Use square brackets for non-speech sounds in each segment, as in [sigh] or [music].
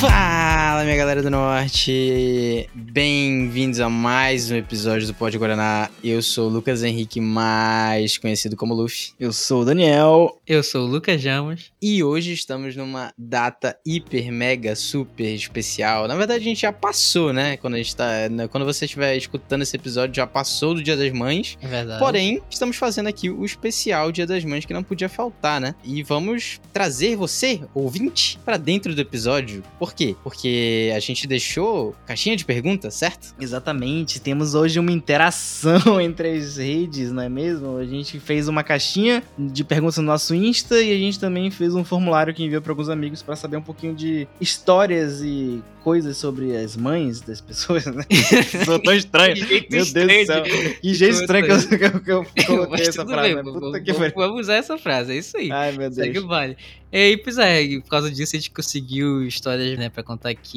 Fá! Fala, minha galera do Norte! Bem-vindos a mais um episódio do Pode Guaraná. Eu sou o Lucas Henrique, mais conhecido como Luffy. Eu sou o Daniel. Eu sou o Lucas Jamos. E hoje estamos numa data hiper, mega, super especial. Na verdade, a gente já passou, né? Quando, a gente tá, né, quando você estiver escutando esse episódio, já passou do Dia das Mães. É verdade. Porém, estamos fazendo aqui o especial Dia das Mães que não podia faltar, né? E vamos trazer você, ouvinte, para dentro do episódio. Por quê? Porque a gente deixou caixinha de perguntas, certo? Exatamente. Temos hoje uma interação [laughs] entre as redes, não é mesmo? A gente fez uma caixinha de perguntas no nosso Insta e a gente também fez um formulário que enviou para alguns amigos para saber um pouquinho de histórias e coisas sobre as mães das pessoas, né? [laughs] Sou tão estranho. [laughs] Meu Deus do céu. Que jeito estranho que eu, que eu- que eu coloquei essa frase, bem, né? Puta que pariu. vamos usar essa frase, é isso aí. Ai, meu Segue Deus. o baile. E aí, pois é, por causa disso a gente conseguiu histórias, né, pra contar aqui,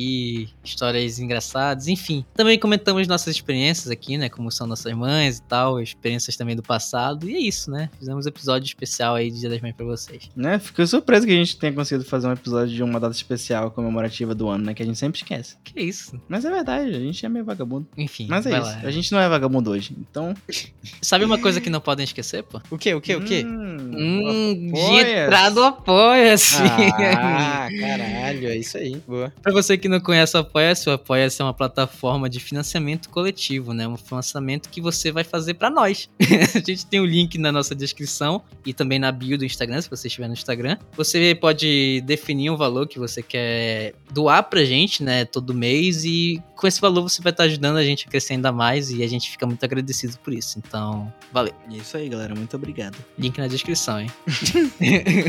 histórias engraçadas, enfim. Também comentamos nossas experiências aqui, né, como são nossas mães e tal, experiências também do passado, e é isso, né? Fizemos um episódio especial aí de Dia das Mães pra vocês. Né? Fiquei surpreso que a gente tenha conseguido fazer um episódio de uma data especial comemorativa do ano, né? Que a gente sempre esquece. Que isso? Mas é verdade, a gente é meio vagabundo. Enfim, Mas é isso. lá. A gente não é vagabundo hoje. Então. [laughs] Sabe uma coisa que não podem esquecer, pô? O quê? O quê? O quê? Hum, apoia-se. de entrada apoia-se. Ah, [laughs] caralho, é isso aí. Boa. Pra você que não conhece o Apoia-se, o Apoia-se é uma plataforma de financiamento coletivo, né? Um financiamento que você vai fazer pra nós. [laughs] a gente tem o link na nossa descrição e também na bio do Instagram, se você estiver no Instagram. Você pode definir um valor que você quer doar pra gente, né? Todo mês e com esse valor você vai estar ajudando a gente a crescer ainda mais e a gente fica muito agradecido por isso. Então, valeu. É Isso aí, galera. Muito obrigado. Link na descrição, hein? [laughs]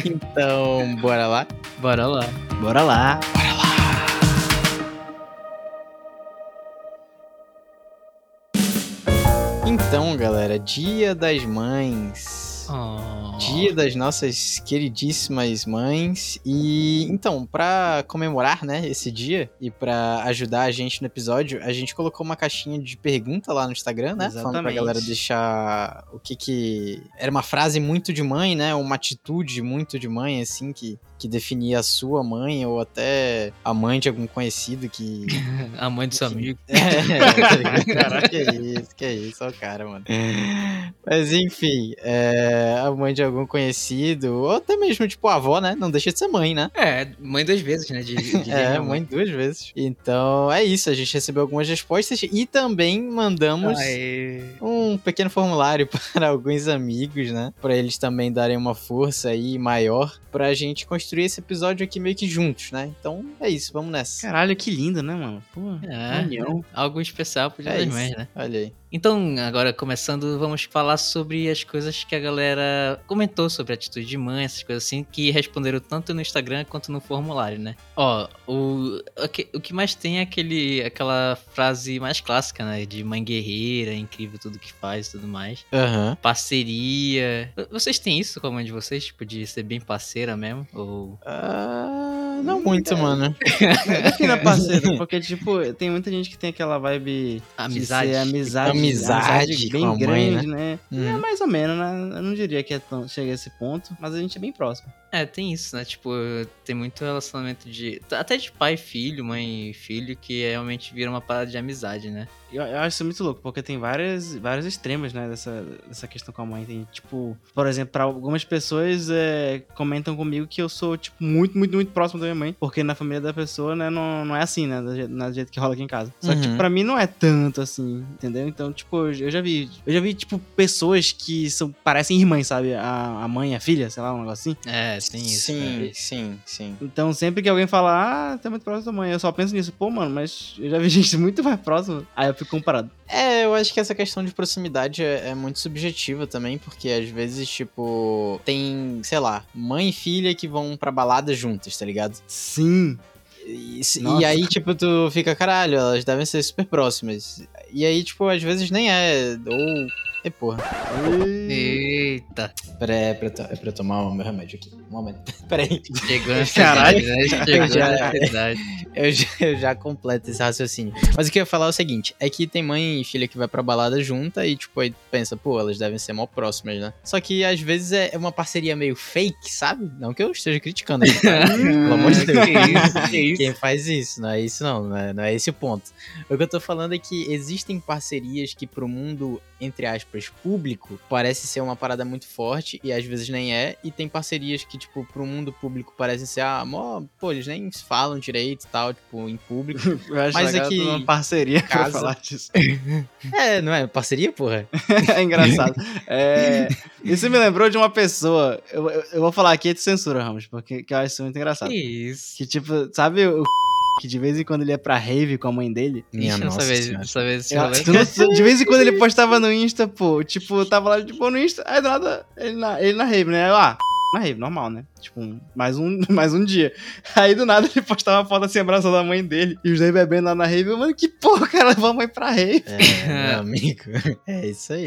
Então, bora lá. Bora lá. Bora lá. Então, galera, Dia das Mães. Oh. Dia das nossas queridíssimas mães. E então, pra comemorar, né, esse dia e pra ajudar a gente no episódio, a gente colocou uma caixinha de pergunta lá no Instagram, né? Falando pra Exatamente. galera deixar o que que era uma frase muito de mãe, né? Uma atitude muito de mãe assim que que definia a sua mãe ou até a mãe de algum conhecido que [laughs] A mãe do seu amigo. é, Caraca, [laughs] [laughs] que isso, que isso, ó o cara, mano. Mas enfim, é, a mãe de algum conhecido, ou até mesmo, tipo, a avó, né? Não deixa de ser mãe, né? É, mãe duas vezes, né? De, de [laughs] É, minha mãe duas vezes. Então, é isso, a gente recebeu algumas respostas e também mandamos Aê. um pequeno formulário [laughs] para alguns amigos, né? Pra eles também darem uma força aí maior pra gente construir esse episódio aqui meio que juntos, né? Então, é isso, vamos nessa. Caralho, que lindo, né, mano? Pô, É, união. algo especial pro Dia É das isso. Mães, né? Olha aí. Então, agora começando, vamos falar sobre as coisas que a galera comentou sobre a atitude de mãe, essas coisas assim, que responderam tanto no Instagram quanto no formulário, né? Ó, o, o, que, mais tem é aquele, aquela frase mais clássica, né? De mãe guerreira, incrível tudo que faz e tudo mais. Aham. Parceria. Vocês têm isso com a mãe de vocês? Tipo, de ser bem parceira mesmo? Ou. Ah, não muito, mano. [laughs] Defina parceiro, [laughs] porque, tipo, tem muita gente que tem aquela vibe. Amizade. De ser amizade. Amizade bem mãe, grande, né? Uhum. É mais ou menos, né? Eu não diria que é tão, chega a esse ponto, mas a gente é bem próximo. É, tem isso, né? Tipo, tem muito relacionamento de. Até de pai e filho, mãe e filho, que realmente vira uma parada de amizade, né? Eu, eu acho isso muito louco, porque tem várias, vários extremos, né, dessa, dessa questão com a mãe. Tem, tipo, por exemplo, pra algumas pessoas é, comentam comigo que eu sou, tipo, muito, muito, muito próximo da minha mãe. Porque na família da pessoa, né, não, não é assim, né, do jeito, do jeito que rola aqui em casa. Só que, Uhum. tipo, pra mim não é tanto assim, entendeu? Então, tipo, eu já vi, eu já vi, tipo, pessoas que são, parecem irmãs, sabe? A, a mãe a filha, sei lá, um negócio assim. É, tem isso. Sim, cara. sim, sim. Então, sempre que alguém fala, ah, tá muito próximo da mãe, eu só penso nisso. Pô, mano, mas eu já vi [laughs] gente muito mais próxima. Aí eu fico comparado. É, eu acho que essa questão de proximidade é, é muito subjetiva também, porque às vezes, tipo, tem, sei lá, mãe e filha que vão pra balada juntas, tá ligado? Sim. E, e aí, tipo, tu fica, caralho, elas devem ser super próximas. E aí, tipo, às vezes nem é. Ou E porra. Eita. Pera aí, é pra, é pra eu tomar o meu remédio aqui. Um momento. [laughs] Pera aí. Chegou [laughs] cidade, né? Chegou Já- cidade. [laughs] Eu já, eu já completo esse raciocínio. Mas o que eu ia falar é o seguinte: é que tem mãe e filha que vai pra balada junta e, tipo, aí pensa, pô, elas devem ser mó próximas, né? Só que às vezes é uma parceria meio fake, sabe? Não que eu esteja criticando aqui, tá? Pelo amor de Deus. Que isso, que isso. Quem faz isso, não é isso não, não é, não é esse o ponto. O que eu tô falando é que existem parcerias que pro mundo, entre aspas, público, parece ser uma parada muito forte e às vezes nem é, e tem parcerias que, tipo, pro mundo público parecem ser, ah, mó, pô, eles nem falam direito e tal, tipo, em público. [laughs] Eu acho Mas aqui- uma parceria pra casa- falar disso. [laughs] [laughs] é, não é? Parceria, porra? é engraçado. É, isso me lembrou de uma pessoa. Eu, eu, eu vou falar aqui de censura, Ramos, porque que eu acho isso muito engraçado. Que isso. Que tipo, sabe o que de vez em quando ele ia pra rave com a mãe dele? Minha Ixi, nossa dessa vez, dessa vez esse Eu- não- [laughs] de vez em quando ele postava no Insta, pô, tipo, tava lá de boa no Insta, aí do nada ele na, ele na rave, né? Eu, ah, na rave, normal, né? Tipo, um- mais, um, [laughs] mais um dia. Aí do nada [laughs] ele postava uma foto assim abraçando a mãe dele e os dois bebendo lá na rave. Eu, mano, que porra, cara, levou a mãe pra rave. É, meu amigo. [laughs] É isso aí.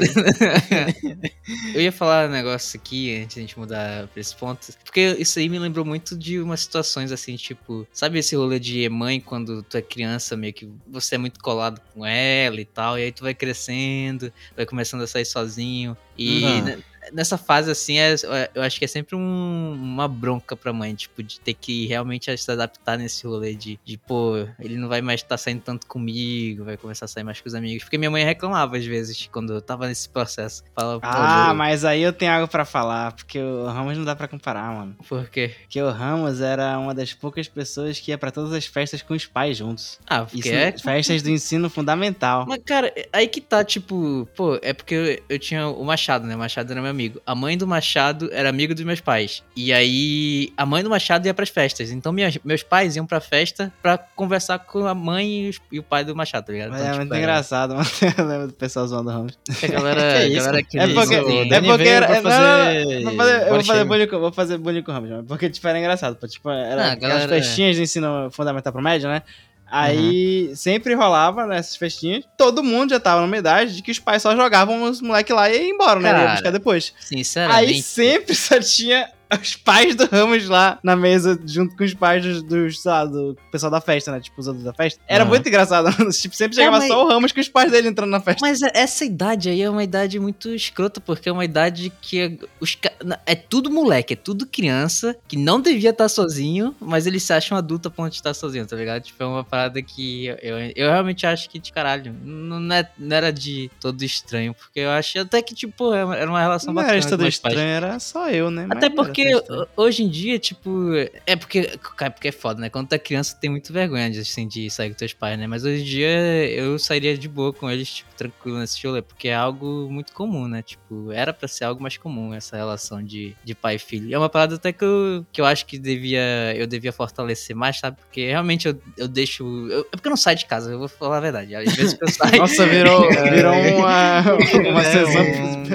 Eu ia falar um negócio aqui antes de a gente mudar pra esse ponto. Porque isso aí me lembrou muito de umas situações assim, tipo, sabe esse rolê de mãe quando tu é criança, meio que você é muito colado com ela e tal, e aí tu vai crescendo, vai começando a sair sozinho. E Uhum. ne- nessa fase, assim, é- eu acho que é sempre um- uma bronca pra mãe, tipo, de ter que realmente se adaptar nesse rolê de, de pô, ele não vai mais estar saindo tanto comigo, vai começar a sair mais com os amigos. Porque minha mãe reclamava às vezes quando eu tava nesse processo. Falava, Ah, eu- mas aí eu tenho algo pra falar, porque o Ramos não dá pra comparar, mano. Por quê? Porque o Ramos era uma das poucas pessoas que ia pra todas as festas com os pais juntos. Ah, porque Isso, é. festas do ensino fundamental. Mas, cara, aí que tá, tipo, pô, é porque eu, eu tinha o Machado, né? O Machado era meu amigo. A mãe do Machado era amigo dos meus pais. E aí, a mãe do Machado ia pras festas. Então, minhas- meus pais iam pra festa pra conversar com a mãe e, os- e o pai do Machado, tá ligado? Então, é tipo, muito era- engraçado, [laughs] mano. Eu lembro do pessoal zoando o Ramos. A galera, [laughs] Que a isso? galera que É porque, o é porque era. pra não, não, fazer não, eu vou fazer bullying com, vou fazer bullying com o Ramos, porque tipo, era engraçado. Tipo, era Ah, galera- festinhas de ensino fundamental pro médio, né? Aí sempre rolava nessas festinhas, todo mundo já tava numa idade de que os pais só jogavam os moleques lá e iam embora, né? Ia Cara, buscar depois. Sinceramente. Aí sempre [laughs] só tinha os pais do Ramos lá na mesa, junto com os pais dos, dos sei lá, do pessoal da festa, né? Tipo, os adultos da festa. Era Aham. muito engraçado. [laughs] tipo, sempre chegava mas- só o Ramos com os pais dele entrando na festa. Mas é- essa idade aí é uma idade muito escrota, porque é uma idade que é, os, é tudo moleque, é tudo criança, que não devia estar sozinho, mas eles se acham adulto a ponto de estar sozinho, tá ligado? Tipo, é uma parada que eu, eu, eu realmente acho que, de caralho, não, não é- não era de todo estranho, porque eu acho até que, tipo, era uma- era uma relação Não bacana era com tudo meus pais. estranho, era só eu, né? Mas Até não era porque hoje em dia, tipo. É porque. Cara, porque é foda, né? Quando tu é criança, tu tem muito vergonha de, assim, de sair com teus pais, né? Mas hoje em dia eu sairia de boa com eles, tipo, tranquilo nesse rolê, porque é algo muito comum, né? Tipo, era pra ser algo mais comum essa relação de, de pai e filho. E é uma parada até que eu, que eu acho que devia, eu devia fortalecer mais, sabe? Porque realmente eu, eu deixo. eu- é porque eu não saio de casa, eu vou falar a verdade. Às vezes que eu [laughs] saio. Nossa, virou, [laughs] virou uma, [laughs] uma É sessão.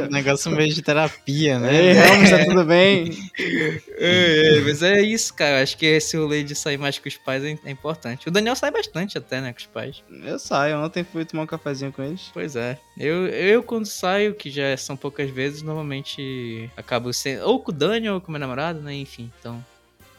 um negócio meio de terapia, né? Ei, Ramos, tá tudo bem? É, mas é isso, cara. Acho que esse rolê de sair mais com os pais é, é importante. O Daniel sai bastante até, né, com os pais. Eu saio, ontem fui tomar um cafezinho com eles. Pois é. Eu, eu quando saio, que já são poucas vezes, normalmente acabo sendo ou com o Daniel ou com meu namorado, né? Enfim, então.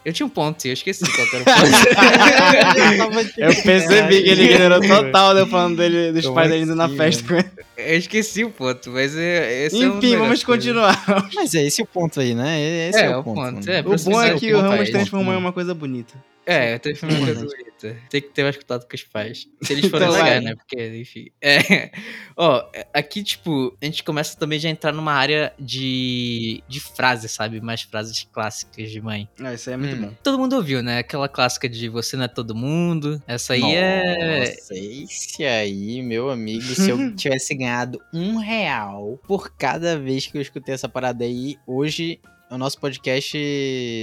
Eu tinha um ponto eu esqueci qual que era o [laughs] ponto. Eu percebi que ele ignorou total eu falando dele, dos Como pais dele indo na festa com ele. eu esqueci o ponto, mas é, esse é um Enfim, vamos continuar. Mas é esse o ponto aí, né? Esse é, É, o ponto. ponto, mano. é, O bom é que o Ramos isso. transformou em uma coisa bonita. É, teve uma coisa bonita. Tem que ter mais contato com os pais. Se eles [laughs] forem Então né? Porque, enfim. É. Ó, aqui, tipo, a gente começa também já a entrar numa área de, de frases, sabe? Mais frases clássicas de mãe. Ah, isso aí é muito Hum. bom. Todo mundo ouviu, né? Aquela clássica de você não é todo mundo. Essa aí é. Nossa, esse aí, meu amigo, se eu [laughs] tivesse ganhado um real por cada vez que eu escutei essa parada aí, hoje o nosso podcast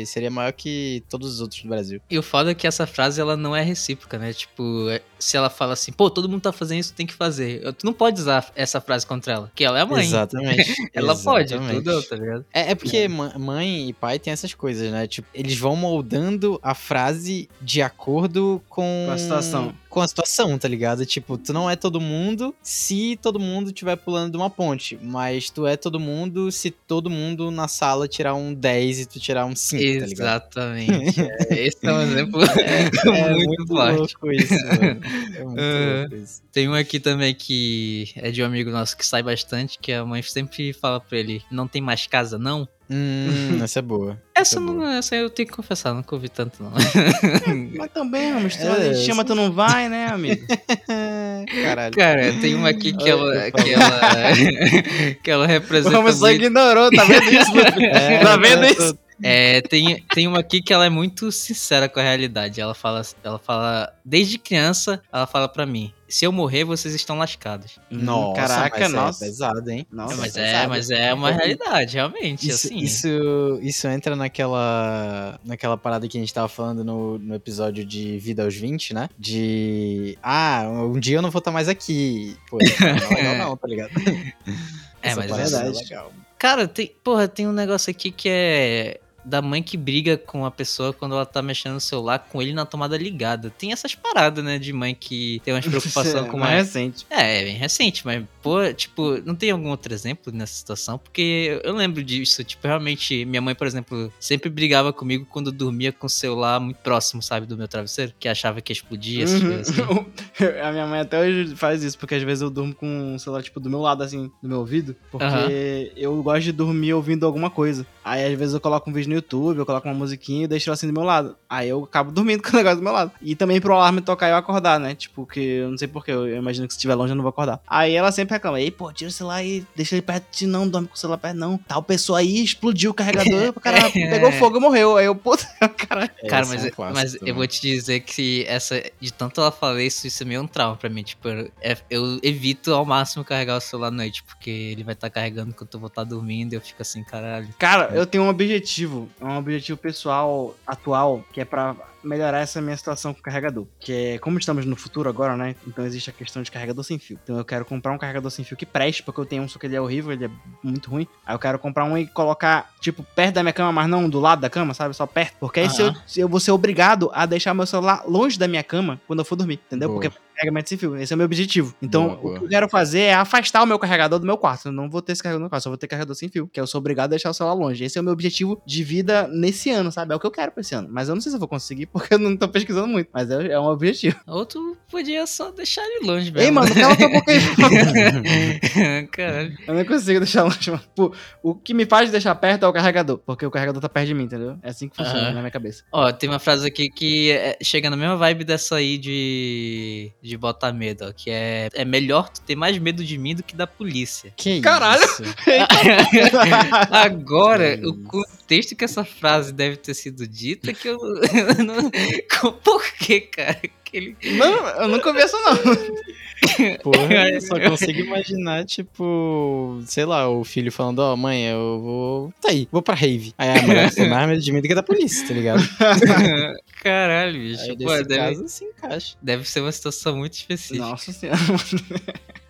seria maior que todos os outros do Brasil. E o foda é que essa frase ela não é recíproca, né? Tipo, é- se ela fala assim, pô, todo mundo tá fazendo isso, tem que fazer. Tu não pode usar essa frase contra ela, porque ela é a mãe. Exatamente. [laughs] Ela pode, exatamente. tudo, tá ligado? É, é porque ma- mãe e pai tem essas coisas, né? Tipo, eles vão moldando a frase de acordo com... Com a situação. Com a situação, tá ligado? Tipo, tu não é todo mundo se todo mundo estiver pulando de uma ponte. Mas tu é todo mundo se todo mundo na sala tirar um 10 e tu tirar um 5, tá ligado? Exatamente. É, esse é um [laughs] exemplo [laughs] É muito, forte. louco isso, mano. É muito É. isso. Tem um aqui também que é de um amigo nosso que sai bastante, que a mãe sempre fala pra ele, não tem mais casa, não? Hum, [laughs] essa é boa. Essa, é não, boa. essa eu tenho que confessar, nunca ouvi tanto, não. Mas também, amigo, se É, é, chama, tu não vai, né, amigo? [laughs] Caralho. Cara, tem uma aqui que ela, que ela, [laughs] que ela representa Como só muito- ignorou, tá vendo isso? É, tá vendo isso? É, tem, tem uma aqui que ela é muito sincera com a realidade. Ela fala, ela fala, desde criança, ela fala pra mim: se eu morrer, vocês estão lascados. Nossa, Caraca, mas nossa. É pesado, hein? Nossa, mas, pesado. é, mas é uma realidade, realmente. Isso, assim. isso, isso entra naquela, naquela parada que a gente tava falando no, no episódio de Vida aos 20, né? De. Ah, um dia eu não vou estar mais aqui. Pô, não é legal, [laughs] não, tá ligado? É, Essa mas é é verdade. legal. Cara, tem, porra, tem um negócio aqui que é da mãe que briga com a pessoa quando ela tá mexendo no celular com ele na tomada ligada. Tem essas paradas, né, de mãe que tem umas [laughs] preocupações com mais mais. recente. É, é bem recente, mas, pô, tipo, não tem algum outro exemplo nessa situação? Porque eu lembro disso, tipo, realmente, minha mãe, por exemplo, sempre brigava comigo quando eu dormia com o celular muito próximo, sabe, do meu travesseiro, que achava que explodia, essas Uhum. coisas assim. [laughs] A minha mãe até hoje faz isso, porque às vezes eu durmo com o celular, tipo, do meu lado, assim, do meu ouvido. Porque Aham. eu gosto de dormir ouvindo alguma coisa. Aí às vezes eu coloco um vídeo no YouTube, eu coloco uma musiquinha e deixo ela assim do meu lado. Aí eu acabo [laughs] dormindo com o negócio do meu lado. E também pro alarme tocar eu acordar, né? Tipo, que eu não sei porquê, eu imagino que se estiver longe eu não vou acordar. Aí ela sempre reclama, ei, pô, tira o celular e deixa ele perto de ti, não, dorme com o celular perto, não. Tal pessoa aí explodiu o carregador, [laughs] cara, pegou fogo e morreu. Aí eu, puta, [laughs] caralho. Cara, Esse mas, é um clássico mas eu vou te dizer que essa, de tanto ela falar isso, isso é meio um trauma pra mim. Tipo, eu, é- eu evito ao máximo carregar o celular à noite, porque ele vai estar carregando enquanto eu vou estar dormindo e eu fico assim, caralho. Cara, eu tenho um objetivo, um objetivo pessoal atual, que é pra melhorar essa minha situação com o carregador. Que é, como estamos no futuro agora, né? Então existe a questão de carregador sem fio. Então eu quero comprar um carregador sem fio que preste, porque eu tenho um, só que ele é horrível, ele é muito ruim. Aí eu quero comprar um e colocar, tipo, perto da minha cama, mas não do lado da cama, sabe? Só perto. Porque aí se eu, se eu vou ser obrigado a deixar meu celular longe da minha cama quando eu for dormir, entendeu? Boa. Porque carregamento sem fio. Esse é o meu objetivo. Então, Boa, boa. o que eu quero fazer é afastar o meu carregador do meu quarto. Eu não vou ter esse carregador no quarto, só vou ter carregador sem fio. Que eu sou obrigado a deixar o celular longe. Esse é o meu objetivo de vida nesse ano, sabe? É o que eu quero pra esse ano. Mas eu não sei se eu vou conseguir, [laughs] porque eu não tô pesquisando muito. Mas é, é um objetivo. Ou tu podia só deixar ele longe mesmo. Ei, mano, cala tua boca aí. [laughs] caralho. Eu não consigo deixar longe, mano. Pô, o que me faz deixar perto é o carregador. Porque o carregador tá perto de mim, entendeu? É assim que funciona Aham. na minha cabeça. Ó, tem uma frase aqui que é- chega na mesma vibe dessa aí de, de botar medo, ó, que é é melhor tu ter mais medo de mim do que da polícia. Que Caralho! [laughs] isso? Agora, Que o contexto que essa frase deve ter sido dita, que eu, eu [laughs] não... Por que, cara? Aquele... não, eu nunca ouvi essa, não. [laughs] Porra, eu só consigo imaginar, tipo, sei lá, o filho falando, ó, mãe, eu vou. Tá aí, vou pra rave. Aí a mulher tem mais medo de mim do que da polícia, tá ligado? Caralho, bicho. Aí Pô, nesse deve, caso se encaixa. deve ser uma situação muito específica. Nossa senhora.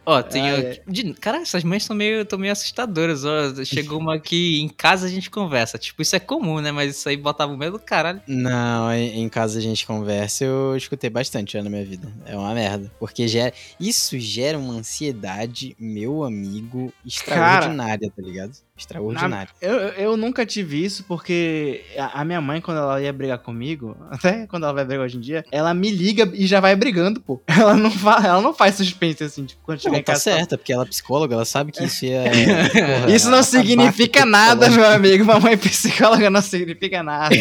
Ó, tem. Ai. de- Cara, essas mães são meio, tão meio assustadoras. Ó, chegou uma aqui em casa a gente conversa. Tipo, isso é comum, né? Mas isso aí botava o medo do caralho. Não, em casa a gente conversa, eu escutei bastante já na minha vida. É uma merda. Porque gera, isso gera uma ansiedade, meu amigo, extraordinária, tá ligado? Extraordinária. Eu, eu nunca tive isso porque a, a minha mãe, quando ela ia brigar comigo, [laughs] até quando ela vai brigar hoje em dia, ela me liga e já vai brigando, pô. [laughs] Ela não, fa, ela não faz suspense assim, tipo, quando chegar Não, em tá casa. certa, porque ela é psicóloga, ela sabe que isso é. porra, [laughs] Isso não significa nada, meu amigo. Mamãe psicóloga não significa nada.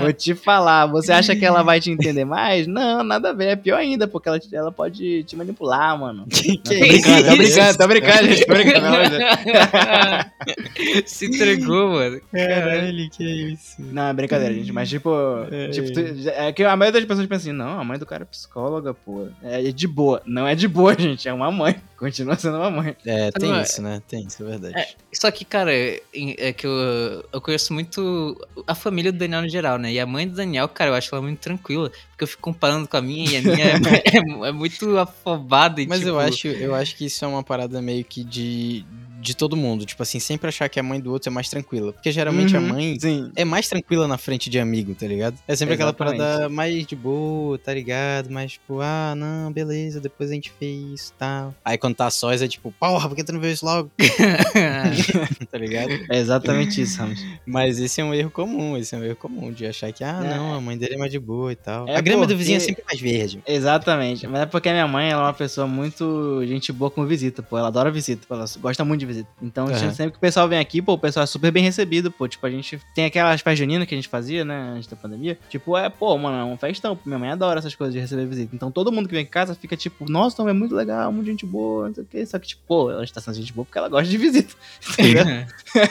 Vou te falar, você acha que ela vai te entender mais? Não, nada a ver. É pior ainda, porque ela, ela pode te manipular, mano. Que, que tô brincando, tô brincando, tô brincando, gente. Tô brincando. [laughs] Se entregou, mano. Caralho, que isso. Não, é brincadeira, gente. Mas, tipo, É. tipo tu- é que a maioria das pessoas pensa assim, não, a mãe do cara é psicóloga, pô. É de boa. Não é de boa, [laughs] gente. É uma mãe. Continua sendo uma mãe. É, tem Não, é- isso, né? Tem isso, é verdade. É, Só que, cara, é, é que eu, eu conheço muito a família do Daniel no geral, né? E a mãe do Daniel, cara, eu acho ela muito tranquila. Porque eu fico comparando com a minha e a minha é, [laughs] é- é muito afobada e Mas tipo, eu acho, eu acho que isso é uma parada meio que de, de todo mundo. Tipo assim, sempre achar que a mãe do outro é mais tranquila. Porque geralmente a Uhum, mãe Sim. é mais tranquila na frente de amigo, tá ligado? É sempre aquela Exatamente. parada mais de boa, tá ligado? Mais tipo, ah, não, beleza, depois a gente fez isso e tal. Aí quando tá sós é tipo, porra, por que tu não veio isso logo? [laughs] [laughs] tá ligado? É exatamente isso, Ramos. Mas esse é um erro comum, esse é um erro comum de achar que, ah, É. não, a mãe dele é mais de boa e tal. É a grama do porque- vizinho é sempre mais verde. Exatamente. Mas é porque a minha mãe ela é uma pessoa muito gente boa com visita, pô. Ela adora visita, pô. Ela gosta muito de visita. Então, Aham. sempre que o pessoal vem aqui, pô, o pessoal é super bem recebido, pô. Tipo, a gente tem aquelas festas juninas que a gente fazia, né, antes da pandemia. Tipo, é, pô, mano, é um festão. Minha mãe adora essas coisas de receber visita. Então, todo mundo que vem em casa fica tipo, nossa, então é muito legal, muito gente boa, não sei o quê. Só que, tipo, pô, ela está sendo gente boa porque ela gosta de visita. [laughs] Entendeu?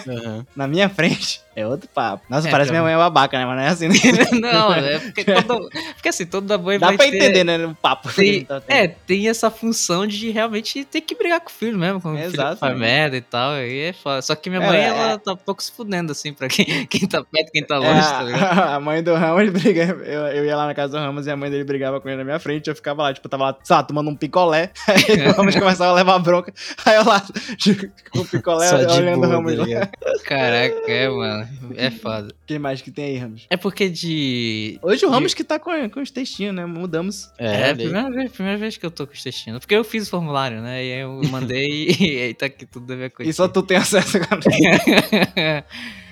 Aham. [laughs] Na minha frente, é outro papo. Nossa, É, parece pra minha mãe é babaca, né? Mas não é assim, né? [laughs] Não, é porque, todo, porque assim, toda mãe Dá vai pra ter- entender, né? O papo. Tem, tá é, tem essa função de realmente ter que brigar com o filho mesmo, quando o filho Exato. faz merda e tal, aí é foda. Só que minha É, mãe, é. ela tá um pouco se fudendo, assim, pra quem, [laughs] quem tá perto, quem tá É, longe, tá ligado? a, [laughs] a mãe do Ramos briga. Eu, eu ia lá na casa do Ramos e a mãe dele brigava com ele na minha frente. Eu ficava lá, tipo, tava lá, sei lá, tomando um picolé. [laughs] Aí o Ramos começava a levar bronca. Aí eu lá, com o picolé, Só de olhando o Ramos tá lá. ligado? Caraca, é, mano. É foda. Quem mais que tem aí, Ramos? É porque de. Hoje o Ramos que tá com, com os textinhos, né? Mudamos. É, É, a primeira vez, primeira vez que eu tô com os textinhos. Porque eu fiz o formulário, né? E aí eu mandei e aí tá aqui tudo da minha coisa. E só tu tem acesso agora. [laughs]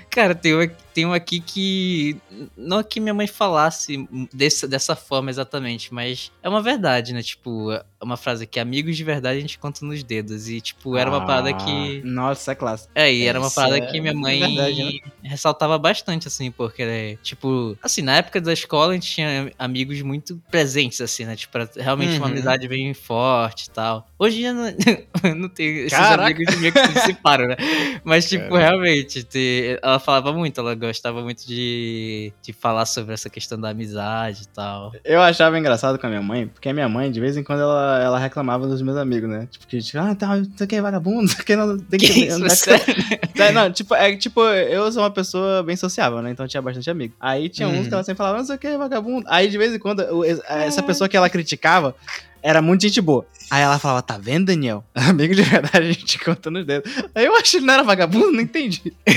Cara, tem um, aqui- tem um aqui que. Não que minha mãe falasse dessa, dessa forma exatamente, mas é uma verdade, né? Tipo, é uma frase que amigos de verdade a gente conta nos dedos. E, tipo, era uma parada que. Nossa, é classe. É, e era uma parada é que minha mãe verdade, né? ressaltava bastante, assim, porque, né, tipo, assim, na época da escola a gente tinha amigos muito presentes, assim, né? Tipo, realmente uma Uhum. amizade bem forte e tal. Hoje em dia não, [laughs] não tem esses Caraca! amigos meio que se dissiparam, né? Mas, tipo, Caraca. realmente, te- ela falava muito, ela gostava muito de, de falar sobre essa questão da amizade e tal. Eu achava engraçado com a minha mãe, porque a minha mãe, de vez em quando, ela, ela reclamava dos meus amigos, né? Tipo, que, tipo, ah, tá, você quer vagabundo, não sei o que, não tem que... Que isso, não é que- sério? É, [laughs] não, tipo, é tipo, eu sou uma pessoa bem sociável, né? Então tinha bastante amigo. Aí tinha uns Uhum. que ela sempre falava, não sei o que, vagabundo. Aí de vez em quando, essa pessoa que ela criticava era muito gente boa. Aí ela falava, tá vendo, Daniel? [laughs] Amigo de verdade, a gente conta nos dedos. Aí eu acho que ele não era vagabundo, não entendi. [laughs]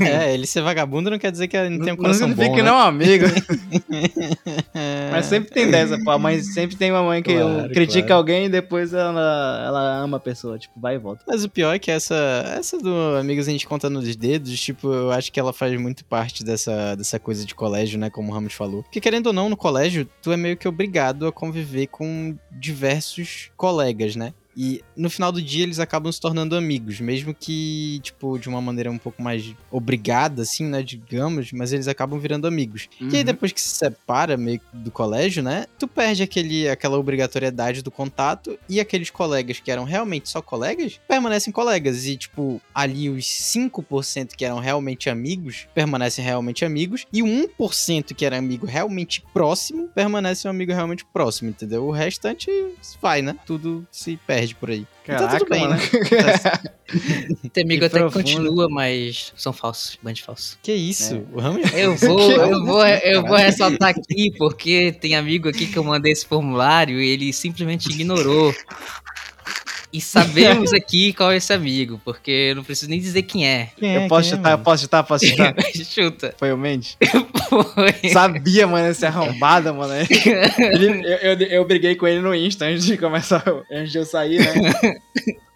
É, ele ser vagabundo não quer dizer que ele não tem um não coração significa bom, que né? não é um amigo. [laughs] Mas sempre tem dessa, pô. A mãe sempre tem uma mãe que Claro, critica claro. alguém e depois ela, ela ama a pessoa. Tipo, vai e volta. Mas o pior é que essa, essa do Amigos a gente conta nos dedos, tipo, eu acho que ela faz muito parte dessa, dessa coisa de colégio, né? Como o Ramos falou. Porque querendo ou não, no colégio, tu é meio que obrigado a conviver com diversos colegas, né? E no final do dia eles acabam se tornando amigos, mesmo que, tipo, de uma maneira um pouco mais obrigada, assim, né? Digamos, mas eles acabam virando amigos. E aí Uhum. depois que se separa meio do colégio, né? Tu perde aquele, aquela obrigatoriedade do contato e aqueles colegas que eram realmente só colegas permanecem colegas. E, tipo, ali os 5% que eram realmente amigos permanecem realmente amigos. E o 1% que era amigo realmente próximo permanece um amigo realmente próximo, entendeu? O restante vai, né? Tudo se perde por aí. E tá tudo bem, mano. né? [laughs] Tem amigo Que até profundo. que continua, mas são falsos, band falsos. Que isso? É. O Ramos Eu vou, eu vou, eu vou ressaltar aqui, porque tem amigo aqui que eu mandei esse formulário e ele simplesmente ignorou. E sabemos aqui qual é esse amigo, porque eu não preciso nem dizer quem é. Quem é? Eu posso Quem é, chutar, eu mano? posso chutar, posso chutar. [laughs] Chuta. Foi o Mendes? [laughs] Foi. Sabia, mano, esse arrombado, mano. [laughs] Ele- eu, eu, eu briguei com ele no Insta antes de começar, antes de eu sair, né?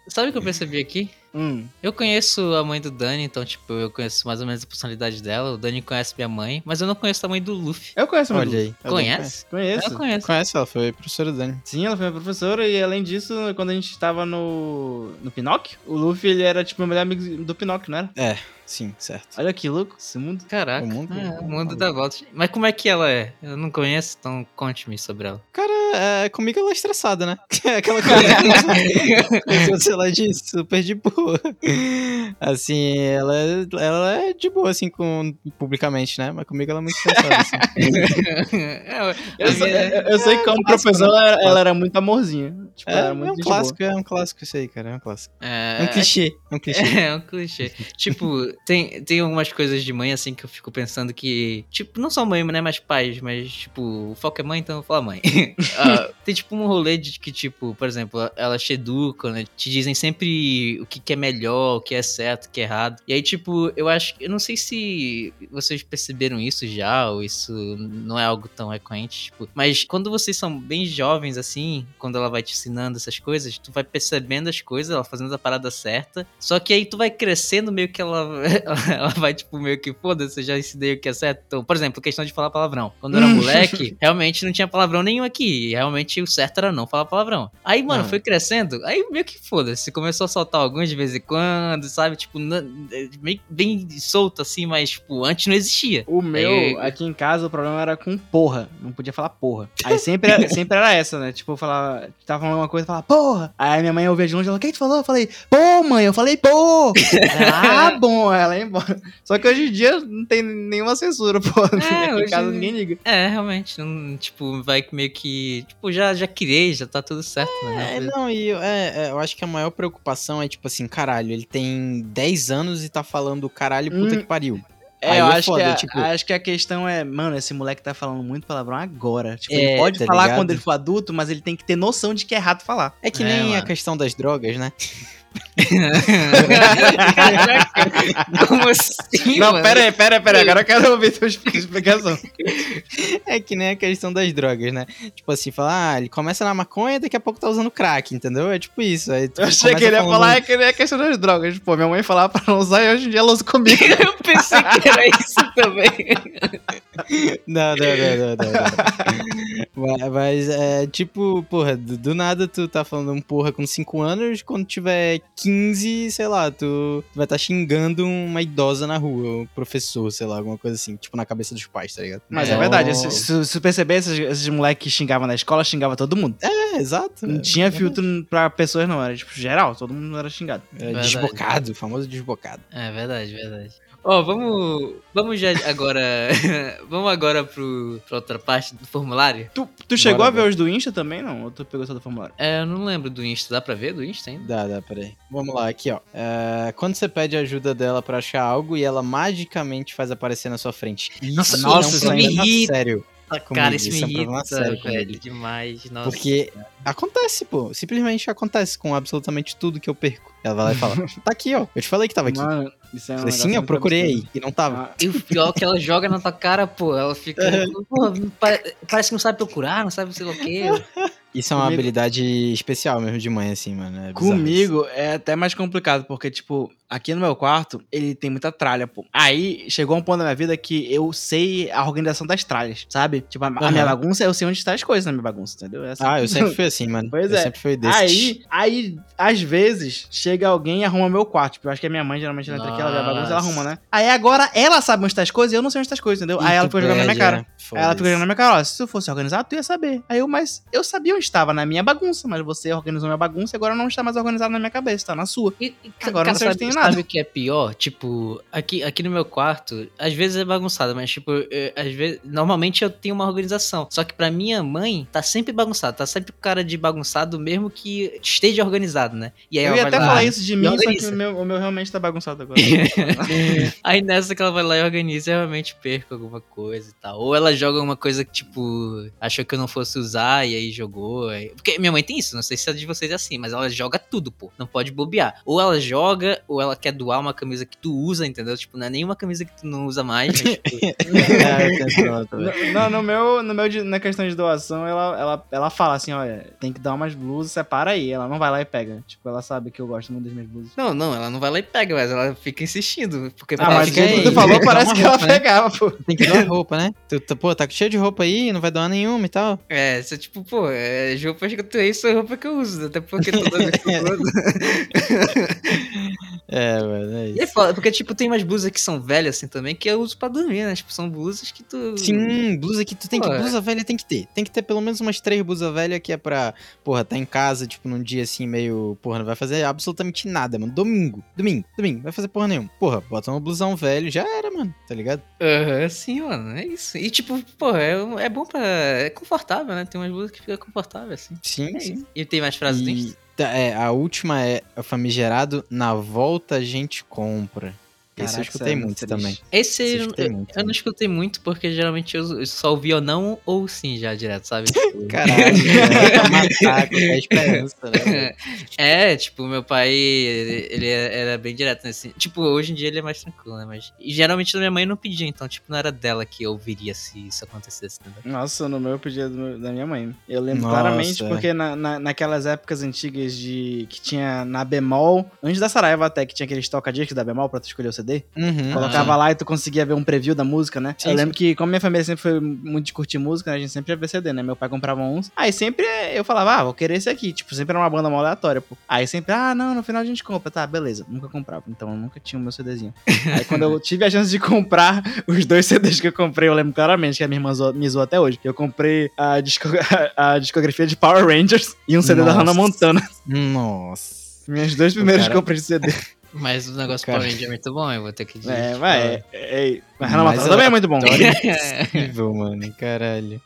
Sabe o que eu percebi aqui? Hum. Eu conheço a mãe do Dani, então, tipo, eu conheço mais ou menos a personalidade dela. O Dani conhece minha mãe, mas eu não conheço a mãe do Luffy. Eu conheço a Olha Madu. aí. Eu Conhece? Conheço. Eu conheço. Conhece ela, foi professora Dani. Sim, ela foi minha professora e além disso, quando a gente tava no, no Pinóquio, o Luffy ele era tipo meu melhor amigo do Pinóquio, não era? Sim, certo. Olha que louco, esse mundo. Caraca, O mundo- é, o mundo dá volta. Mas como é que ela é? Eu não conheço, então conte-me sobre ela. Cara, é, comigo ela é estressada, né? [laughs] Aquela coisa. [laughs] Se ela de super de boa. [laughs] Assim, ela, é- ela é de boa, assim, com, publicamente, né? Mas comigo ela é muito estressada, assim. É, [laughs] Eu, sei- é, eu- eu sei que como clássico, professor né? ela, ela era muito amorzinha. Tipo, É, era é muito um gente boa. clássico, é um clássico isso aí, cara. É um clássico. é, É um clichê. É um clichê. [laughs] É, um clichê. tipo, tem, tem algumas coisas de mãe, assim, que eu fico pensando que. Tipo, não só mãe, né? Mas pais, mas, tipo, o foco é mãe, então eu vou falar mãe. Ah, tem, tipo, um rolê de que, tipo, por exemplo, elas te educam, né? Te dizem sempre o que, que é melhor, o que é certo, o que é errado. E aí, tipo, eu acho. Eu não sei se vocês perceberam isso já, ou isso não é algo tão recorrente, tipo. Mas quando vocês são bem jovens, assim, quando ela vai te ensinando essas coisas, tu vai percebendo as coisas, ela fazendo a parada certa. Só que aí tu vai crescendo meio que ela, [laughs] ela vai, tipo, meio que foda-se, eu já ensinei o que é certo. Então, por exemplo, questão de falar palavrão. Quando eu era Hum. moleque, [laughs] realmente não tinha palavrão nenhum aqui. E realmente o certo era não falar palavrão. Aí, mano, Ah. foi crescendo, aí meio que foda-se. Começou a soltar alguns de vez em quando, sabe? Tipo, na- meio bem solto assim, mas, tipo, antes não existia. O meu, Aí- aqui em casa, o problema era com porra. Não podia falar porra. Aí sempre era, [laughs] sempre era essa, né? Tipo, eu falava, tava falando uma coisa e falava, porra. Aí minha mãe ouvia de longe, ela, o que tu falou? Eu falei, pô, mãe, eu falei, pô. [laughs] Ah, bom, ela ia embora. Só que hoje em dia não tem nenhuma censura, pô. aqui em casa ninguém liga. É, realmente, não, tipo, vai meio que. Tipo, já, já criei, já tá tudo certo, né? É, não, e eu- é, é, eu acho que a maior preocupação é tipo assim, caralho, ele tem 10 anos e tá falando caralho, puta Hum. que pariu. É, Aí eu é acho, foda, que a, tipo- acho que a questão é, mano, esse moleque tá falando muito palavrão agora. Tipo, É, ele pode tá falar ligado? quando ele for adulto, mas ele tem que ter noção de que é errado falar. É que É, nem a mano. questão das drogas, né? [laughs] Como assim? Não, mano? pera aí, pera aí, pera aí. Agora eu quero ouvir tua explicação. [laughs] É que nem a questão das drogas, né? Tipo assim, falar, ah, ele começa na maconha, daqui a pouco tá usando crack, entendeu? É tipo isso. Aí tu Eu achei que ele ia falando- falar é que nem a questão das drogas. Pô, minha mãe falava pra não usar e hoje em dia ela usa comigo. [laughs] Eu pensei que era isso também. Não, não, não, não, não. mas, é tipo, porra, do, do nada tu tá falando um porra com 5 anos, quando tiver 15, sei lá, tu vai estar tá xingando uma idosa na rua, o professor, sei lá, alguma coisa assim, tipo na cabeça dos pais, tá ligado? Mas é, Então, verdade, se, se, se perceber, esses, esses moleques que xingavam na escola, xingava todo mundo. É, exato. Não é, tinha é filtro pra pessoas, não. Era tipo geral, todo mundo era xingado. É, desbocado, o famoso desbocado. É verdade, verdade. Ó, vamos, vamos já agora, [laughs] vamos agora pro, pra outra parte do formulário. Tu, tu chegou Bora, a ver os do Insta também, não? Ou tu pegou só do formulário? É, eu não lembro do Insta, dá pra ver do Insta ainda? Dá, dá, peraí. Vamos lá, aqui, ó. É, quando você pede ajuda dela pra achar algo e ela magicamente faz aparecer na sua frente. Isso Nossa, é um isso me irrita. sério. Cara, isso me isso é um problema irrita, sério velho, demais. Nossa. Porque acontece, pô. Simplesmente acontece com absolutamente tudo que eu perco. Ela vai lá e fala: Tá aqui, ó. Eu te falei que tava aqui. Mano, isso é um Falei, sim, eu procurei aí. E não tava. Ah, E o pior é que ela joga na tua cara, pô. Ela fica. [laughs] Pô, pa- parece que não sabe procurar, não sabe sei lá o quê. [laughs] Isso é uma Comigo- habilidade especial mesmo de mãe, assim, mano. É. Comigo é até mais complicado, porque, tipo, aqui no meu quarto, ele tem muita tralha, pô. Aí chegou um ponto da minha vida que eu sei a organização das tralhas, sabe? Tipo, a, a Aham. minha bagunça, eu sei onde está as coisas na minha bagunça, entendeu? É assim. Ah, eu sempre fui assim, mano. Pois eu é. sempre fui desse. Aí, aí, às vezes, chega alguém e arruma meu quarto. Tipo, eu acho que a minha mãe, geralmente, ela entra aqui, ela vê a bagunça, ela arruma, né? Aí agora ela sabe onde está as coisas e eu não sei onde está as coisas, entendeu? aí ela fica jogando na minha cara. né? Aí ela fica jogando na minha cara, ó, se tu fosse organizado, tu ia saber. Aí eu, mas eu sabia onde estava, na minha bagunça, mas você organizou minha bagunça e agora não está mais organizado na minha cabeça, tá na sua. E, e, Agora cara, não sei onde sabe, tem sabe nada. o que é pior? Tipo, aqui, aqui no meu quarto, às vezes é bagunçado, mas tipo, eu- às vezes. Normalmente eu tenho uma organização. Só que pra minha mãe, tá sempre bagunçado. Tá sempre com cara de bagunçado, mesmo que esteja organizado, né? E aí eu ia até lá- falar isso de mim, só que o meu, o meu realmente tá bagunçado agora. [laughs] Aí nessa que ela vai lá e organiza, eu realmente perco alguma coisa e tal. Ou ela joga uma coisa que, tipo, achou que eu não fosse usar e aí jogou. Porque minha mãe tem isso, não sei se a de vocês é assim, mas ela joga tudo, pô. Não pode bobear. Ou ela joga, ou ela quer doar uma camisa que tu usa, entendeu? Tipo, não é nenhuma camisa que tu não usa mais, mas, tipo, É. [laughs] [laughs] Não, no meu, no meu na questão de doação, ela, ela, ela fala assim, olha, tem que dar umas blusas, separa aí. Ela não vai lá e pega. Tipo, ela sabe que eu gosto muito das minhas blusas. Não, não, ela não vai lá e pega, mas ela fica insistindo. Porque Ah, mas que aí, tu falou [laughs] parece que ela roupa, né? pegava, pô. Tem que doar roupa, né? Tu, tu, pô, tá cheio de roupa aí, não vai doar nenhuma e tal. É, você tipo, pô, é, as roupas que eu tenho aí são roupa que eu uso, até porque toda vez que eu uso. [laughs] É, mano, é E é isso. foda, porque, tipo, tem umas blusas que são velhas assim também, que eu uso pra dormir, né? Tipo, são blusas que tu. Sim, blusa que tu tem que. Pô, é. Blusa velha tem que ter. Tem que ter pelo menos umas três blusas velhas que é pra, porra, tá em casa, tipo, num dia assim, meio. Porra, não vai fazer absolutamente nada, mano. Domingo. Domingo. Domingo. Vai fazer porra nenhuma. Porra, bota um blusão velho, já era, mano. Tá ligado? Aham, sim, mano, é isso. E, tipo, pô, é, é bom pra. É confortável, né? Tem umas blusas que fica confortável, assim. Sim, É sim. isso. E tem mais frases? E, tá, é, a última é o famigerado Na volta a gente compra. Esse eu Caraca, escutei sério, muito triste. também. Esse Esse eu eu, muito. eu não escutei muito, porque geralmente eu, eu só ouvi ou não ou sim já direto, sabe? [laughs] Caralho, é pra [laughs] matar qualquer esperança, né? [laughs] É, tipo, meu pai, ele, ele era bem direto nesse. Tipo, hoje em dia ele é mais tranquilo, né? Mas. E geralmente minha mãe não pedia, então, tipo, não era dela que eu ouviria se isso acontecesse, entendeu? Nossa, no meu eu pedia do meu- da minha mãe. Eu lembro Nossa, claramente é. porque na, na- naquelas épocas antigas de que tinha na bemol, antes da Saraiva até, que tinha aqueles toca-discos da bemol pra tu escolher o CD. Uhum. Colocava lá e tu conseguia ver um preview da música, né? Sim, eu lembro que, como minha família sempre foi muito de curtir música, né, a gente sempre ia ver CD, né? Meu pai comprava uns. Aí sempre eu falava, ah, vou querer esse aqui. Tipo, sempre era uma banda mó aleatória, pô. Aí sempre, ah, não, no final a gente compra. Tá, beleza. Nunca comprava. Então eu nunca tinha o meu CDzinho. Aí quando eu tive a chance de comprar [laughs] os dois CDs que eu comprei, eu lembro claramente que a minha irmã zoou- me zoou até hoje. Eu comprei a, disco- [laughs] a discografia de Power Rangers e um CD da Nossa. Hannah Montana. Nossa. Minhas dois primeiros cara- compras de CD. Mas o negócio Cara. Power Ranger é muito bom, eu vou ter que dizer. É, vai. É, é, mas Hannah Mas Montana também é muito bom. [laughs] História impossível, mano. Caralho.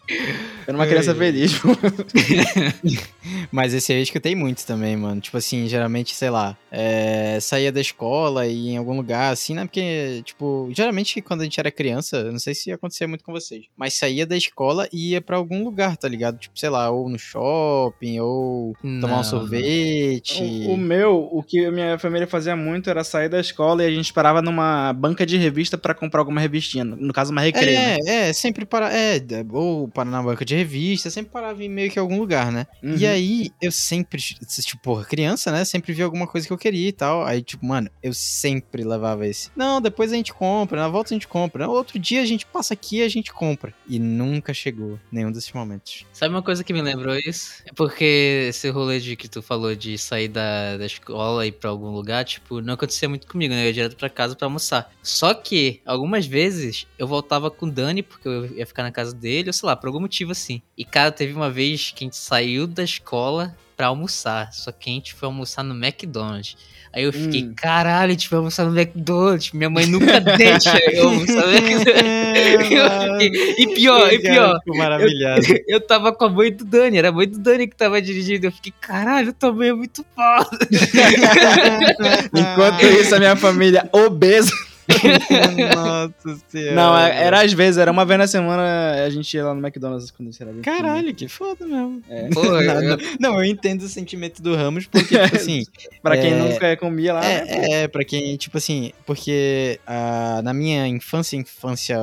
Era uma criança feliz. [laughs] Mas esse aí eu escutei muito também, mano. Tipo assim, geralmente, sei lá, é, saía da escola e em algum lugar, assim, né? Porque, tipo, geralmente quando a gente era criança, eu não sei se acontecia muito com vocês, mas saía da escola e ia pra algum lugar, tá ligado? Tipo, sei lá, ou no shopping, ou tomar Não, um sorvete. O, o meu, o que a minha família fazia muito era sair da escola e a gente parava numa banca de revista pra comprar alguma revistinha. No caso, uma recreio. né? É, é, sempre para. É, ou para na banca de revista, sempre parava em meio que algum lugar, né? Uhum. E aí, eu sempre, tipo, porra, criança, né? Sempre via alguma coisa que eu queria e tal. Aí, tipo, mano, eu sempre levava esse. Não, depois a gente compra, na volta a gente compra. Não, outro dia a gente passa aqui e a gente compra. E nunca chegou nenhum desses momentos. Sabe uma coisa que me lembrou isso? É porque esse rolê de que tu falou de sair da, da escola e ir pra algum lugar, tipo, não acontecia muito comigo, né? Eu ia direto pra casa pra almoçar. Só que, algumas vezes, eu voltava com o Dani, porque eu ia ficar na casa dele, ou sei lá, por algum motivo assim. E, cara, teve uma vez que a gente saiu da escola pra almoçar. Só que a gente foi almoçar no McDonald's. Aí eu fiquei, Hum. caralho, a gente vai almoçar no McDonald's. Minha mãe nunca [laughs] deixa eu [laughs] almoçar no McDonald's. Eu fiquei- E pior, e pior. Ficou maravilhado. Eu tava com a mãe do Dani, era a mãe do Dani que tava dirigindo. Eu fiquei, caralho, tua mãe é muito foda. [laughs] Enquanto isso, a minha família obesa. [laughs] Nossa senhora. Não, é- era às vezes, era uma vez na semana a gente ia lá no McDonald's quando isso era bem Caralho, que foda mesmo. É. Pô, [laughs] não, eu- não, eu entendo o sentimento do Ramos, porque, tipo [laughs] assim. Pra quem É, nunca comia lá, né? É, é, pra quem, tipo assim, porque ah, na minha infância, infância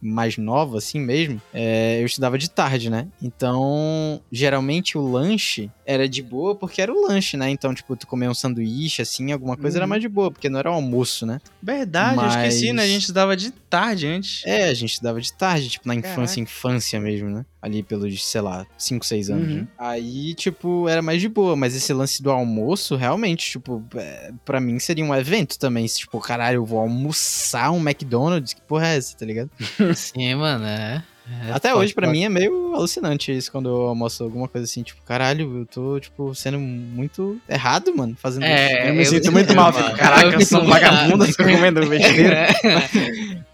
mais nova, assim mesmo, é, eu estudava de tarde, né? Então, geralmente o lanche era de boa porque era o lanche, né? Então, tipo, tu comer um sanduíche, assim, alguma coisa era Uhum. mais de boa, porque não era o almoço, né? Verdade, eu esqueci, né? A gente estudava de tarde antes. É, a gente estudava de tarde, tipo, na infância, Caraca. infância mesmo, né? Ali pelos, sei lá, 5, 6 anos. Uhum. né? Aí, tipo, era mais de boa, mas esse lance do almoço, realmente, tipo, é, pra mim seria um evento também. se, Tipo, caralho, eu vou almoçar um McDonald's, que porra é essa, tá ligado? [laughs] Sim, mano, é. É Até foda. hoje, pra mim, é meio alucinante isso quando eu almoço alguma coisa assim, tipo, caralho, eu tô, tipo, sendo muito errado, mano, fazendo isso. É, [laughs] eu me sinto muito mal. mano. Caraca, eu um mal. vagabundo, tô comendo [laughs] besteira.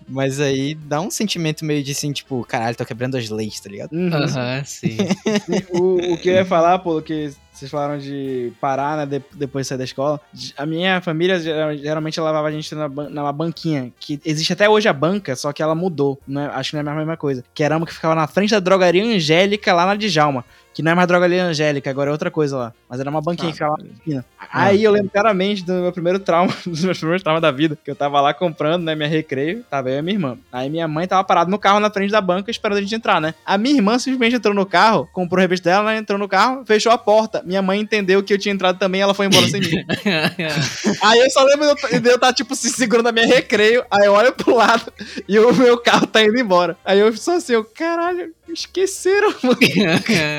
Mas aí dá um sentimento meio de assim, tipo, caralho, tô quebrando as leis, tá ligado? Uhum. Aham, sim. [laughs] o, o que eu ia falar, pô, que vocês falaram de parar, né, de- depois de sair da escola. A minha família geral- geralmente levava a gente na, numa banquinha, que existe até hoje a banca, só que ela mudou, não é- acho que não é a mesma coisa. Que era uma que ficava na frente da drogaria Angélica, lá na Djalma. Que não é mais drogaria Angélica, agora é outra coisa lá. Mas era uma banquinha Ah, que ficava lá na esquina. Aí eu lembro claramente do meu primeiro trauma, [laughs] dos meus primeiros traumas da vida, que eu tava lá comprando, né, minha recreio, tava eu e minha irmã. Aí minha mãe tava parada no carro na frente da banca esperando a gente entrar, né? A minha irmã simplesmente entrou no carro, comprou a revista dela, né, entrou no carro, fechou a porta. Minha mãe entendeu que eu tinha entrado também, ela foi embora sem mim. [laughs] Aí eu só lembro de eu- de eu estar, tipo, se segurando a minha recreio, aí eu olho pro lado e o meu carro tá indo embora. Aí eu só assim, eu, caralho, esqueceram, [laughs] mano.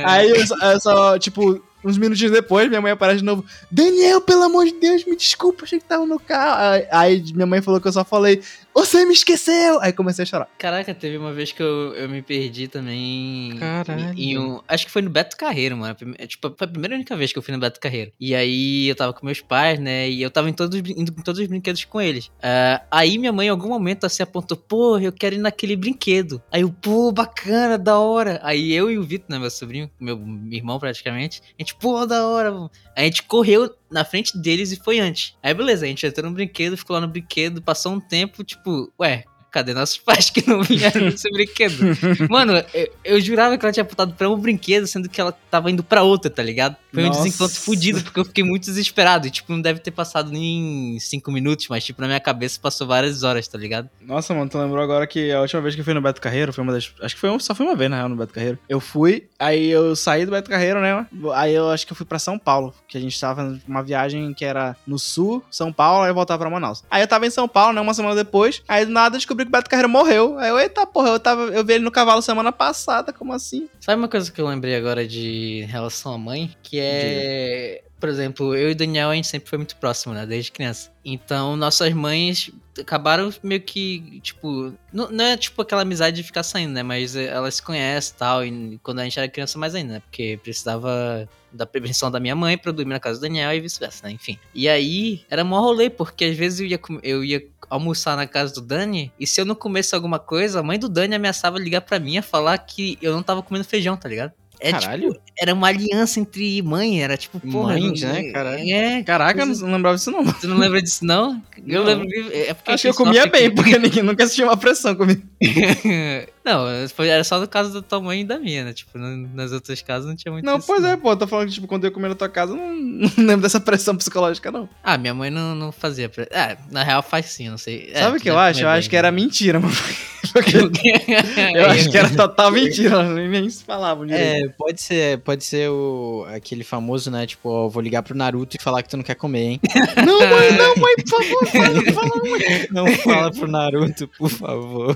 Aí eu, só- eu só, tipo, uns minutinhos depois, minha mãe aparece de novo. Daniel, pelo amor de Deus, me desculpa, achei que tava no carro. Aí minha mãe falou que eu só falei, você me esqueceu! Aí comecei a chorar. Caraca, teve uma vez que eu, eu me perdi também. Caralho. Em um, acho que foi no Beto Carreiro, mano. Prime- Tipo, foi a primeira e única vez que eu fui no Beto Carreiro. E aí eu tava com meus pais, né? E eu tava em todos, indo com todos os brinquedos com eles. Ah, aí minha mãe, em algum momento, assim, apontou: pô, eu quero ir naquele brinquedo. Aí eu, pô, bacana, da hora. Aí eu e o Vitor, né, meu sobrinho, meu irmão praticamente, a gente, pô, da hora. mano. A gente correu na frente deles e foi antes. Aí beleza, a gente entrou no brinquedo, ficou lá no brinquedo, passou um tempo, tipo, ué, cadê nossos pais que não vieram nesse brinquedo? [laughs] Mano, eu, eu jurava que ela tinha apontado pra um brinquedo, sendo que ela tava indo pra outra, tá ligado? Foi um Nossa. desencontro fudido, porque eu fiquei muito desesperado. E, tipo, não deve ter passado nem cinco minutos, mas, tipo, na minha cabeça passou várias horas, tá ligado? Nossa, mano, tu lembrou agora que a última vez que eu fui no Beto Carreiro foi uma das. Acho que foi um- só foi uma vez, na real, no Beto Carreiro. Eu fui, aí eu saí do Beto Carreiro, né? Aí eu acho que eu fui pra São Paulo, que a gente tava fazendo uma viagem que era no sul, São Paulo, aí eu voltava pra Manaus. Aí eu tava em São Paulo, né? Uma semana depois, aí do nada eu descobri que o Beto Carreiro morreu. Aí eu, eita porra, eu, tava, eu vi ele no cavalo semana passada, como assim? Sabe uma coisa que eu lembrei agora de relação à mãe? Que é. Por exemplo, eu e o Daniel, a gente sempre foi muito próximo, né? Desde criança. Então, nossas mães acabaram meio que, tipo. Não, não é tipo aquela amizade de ficar saindo, né? Mas elas se conhecem e tal. E quando a gente era criança, mais ainda, né? Porque precisava da permissão da minha mãe pra eu dormir na casa do Daniel e vice-versa, né? Enfim. E aí, era mó rolê, porque às vezes eu ia, eu ia almoçar na casa do Dani, e se eu não comesse alguma coisa, a mãe do Dani ameaçava ligar pra mim a falar que eu não tava comendo feijão, tá ligado? É, Caralho. tipo, era uma aliança entre mãe, era tipo, porra. Mães, não- né, caralho? É, Caraca, eu coisa- não lembrava disso não. Tu não lembra disso, não? Eu Não. lembro. É porque Acho que eu comia bem, aqui. porque ninguém nunca assistiu uma pressão comigo. [laughs] não, foi- era só no caso da tua mãe e da minha, né? Tipo, no- nas outras casas não tinha muito Não, isso, pois é, pô, tô falando que, tipo, quando eu ia comer na tua casa, eu não, [laughs] não lembro dessa pressão psicológica, não. Ah, minha mãe não, não fazia. Pre... É, na real faz sim, não sei. É, Sabe o que eu deve acho? Eu acho que era mentira, mano. [laughs] Porque [laughs] eu acho que era total mentira, nem, nem se falavam direito. É, pode ser, pode ser o, aquele famoso, né? Tipo, ó, vou ligar pro Naruto e falar que tu não quer comer, hein? Não, mãe, não, mãe, por favor, fala, fala, mãe. Não fala pro Naruto, por favor.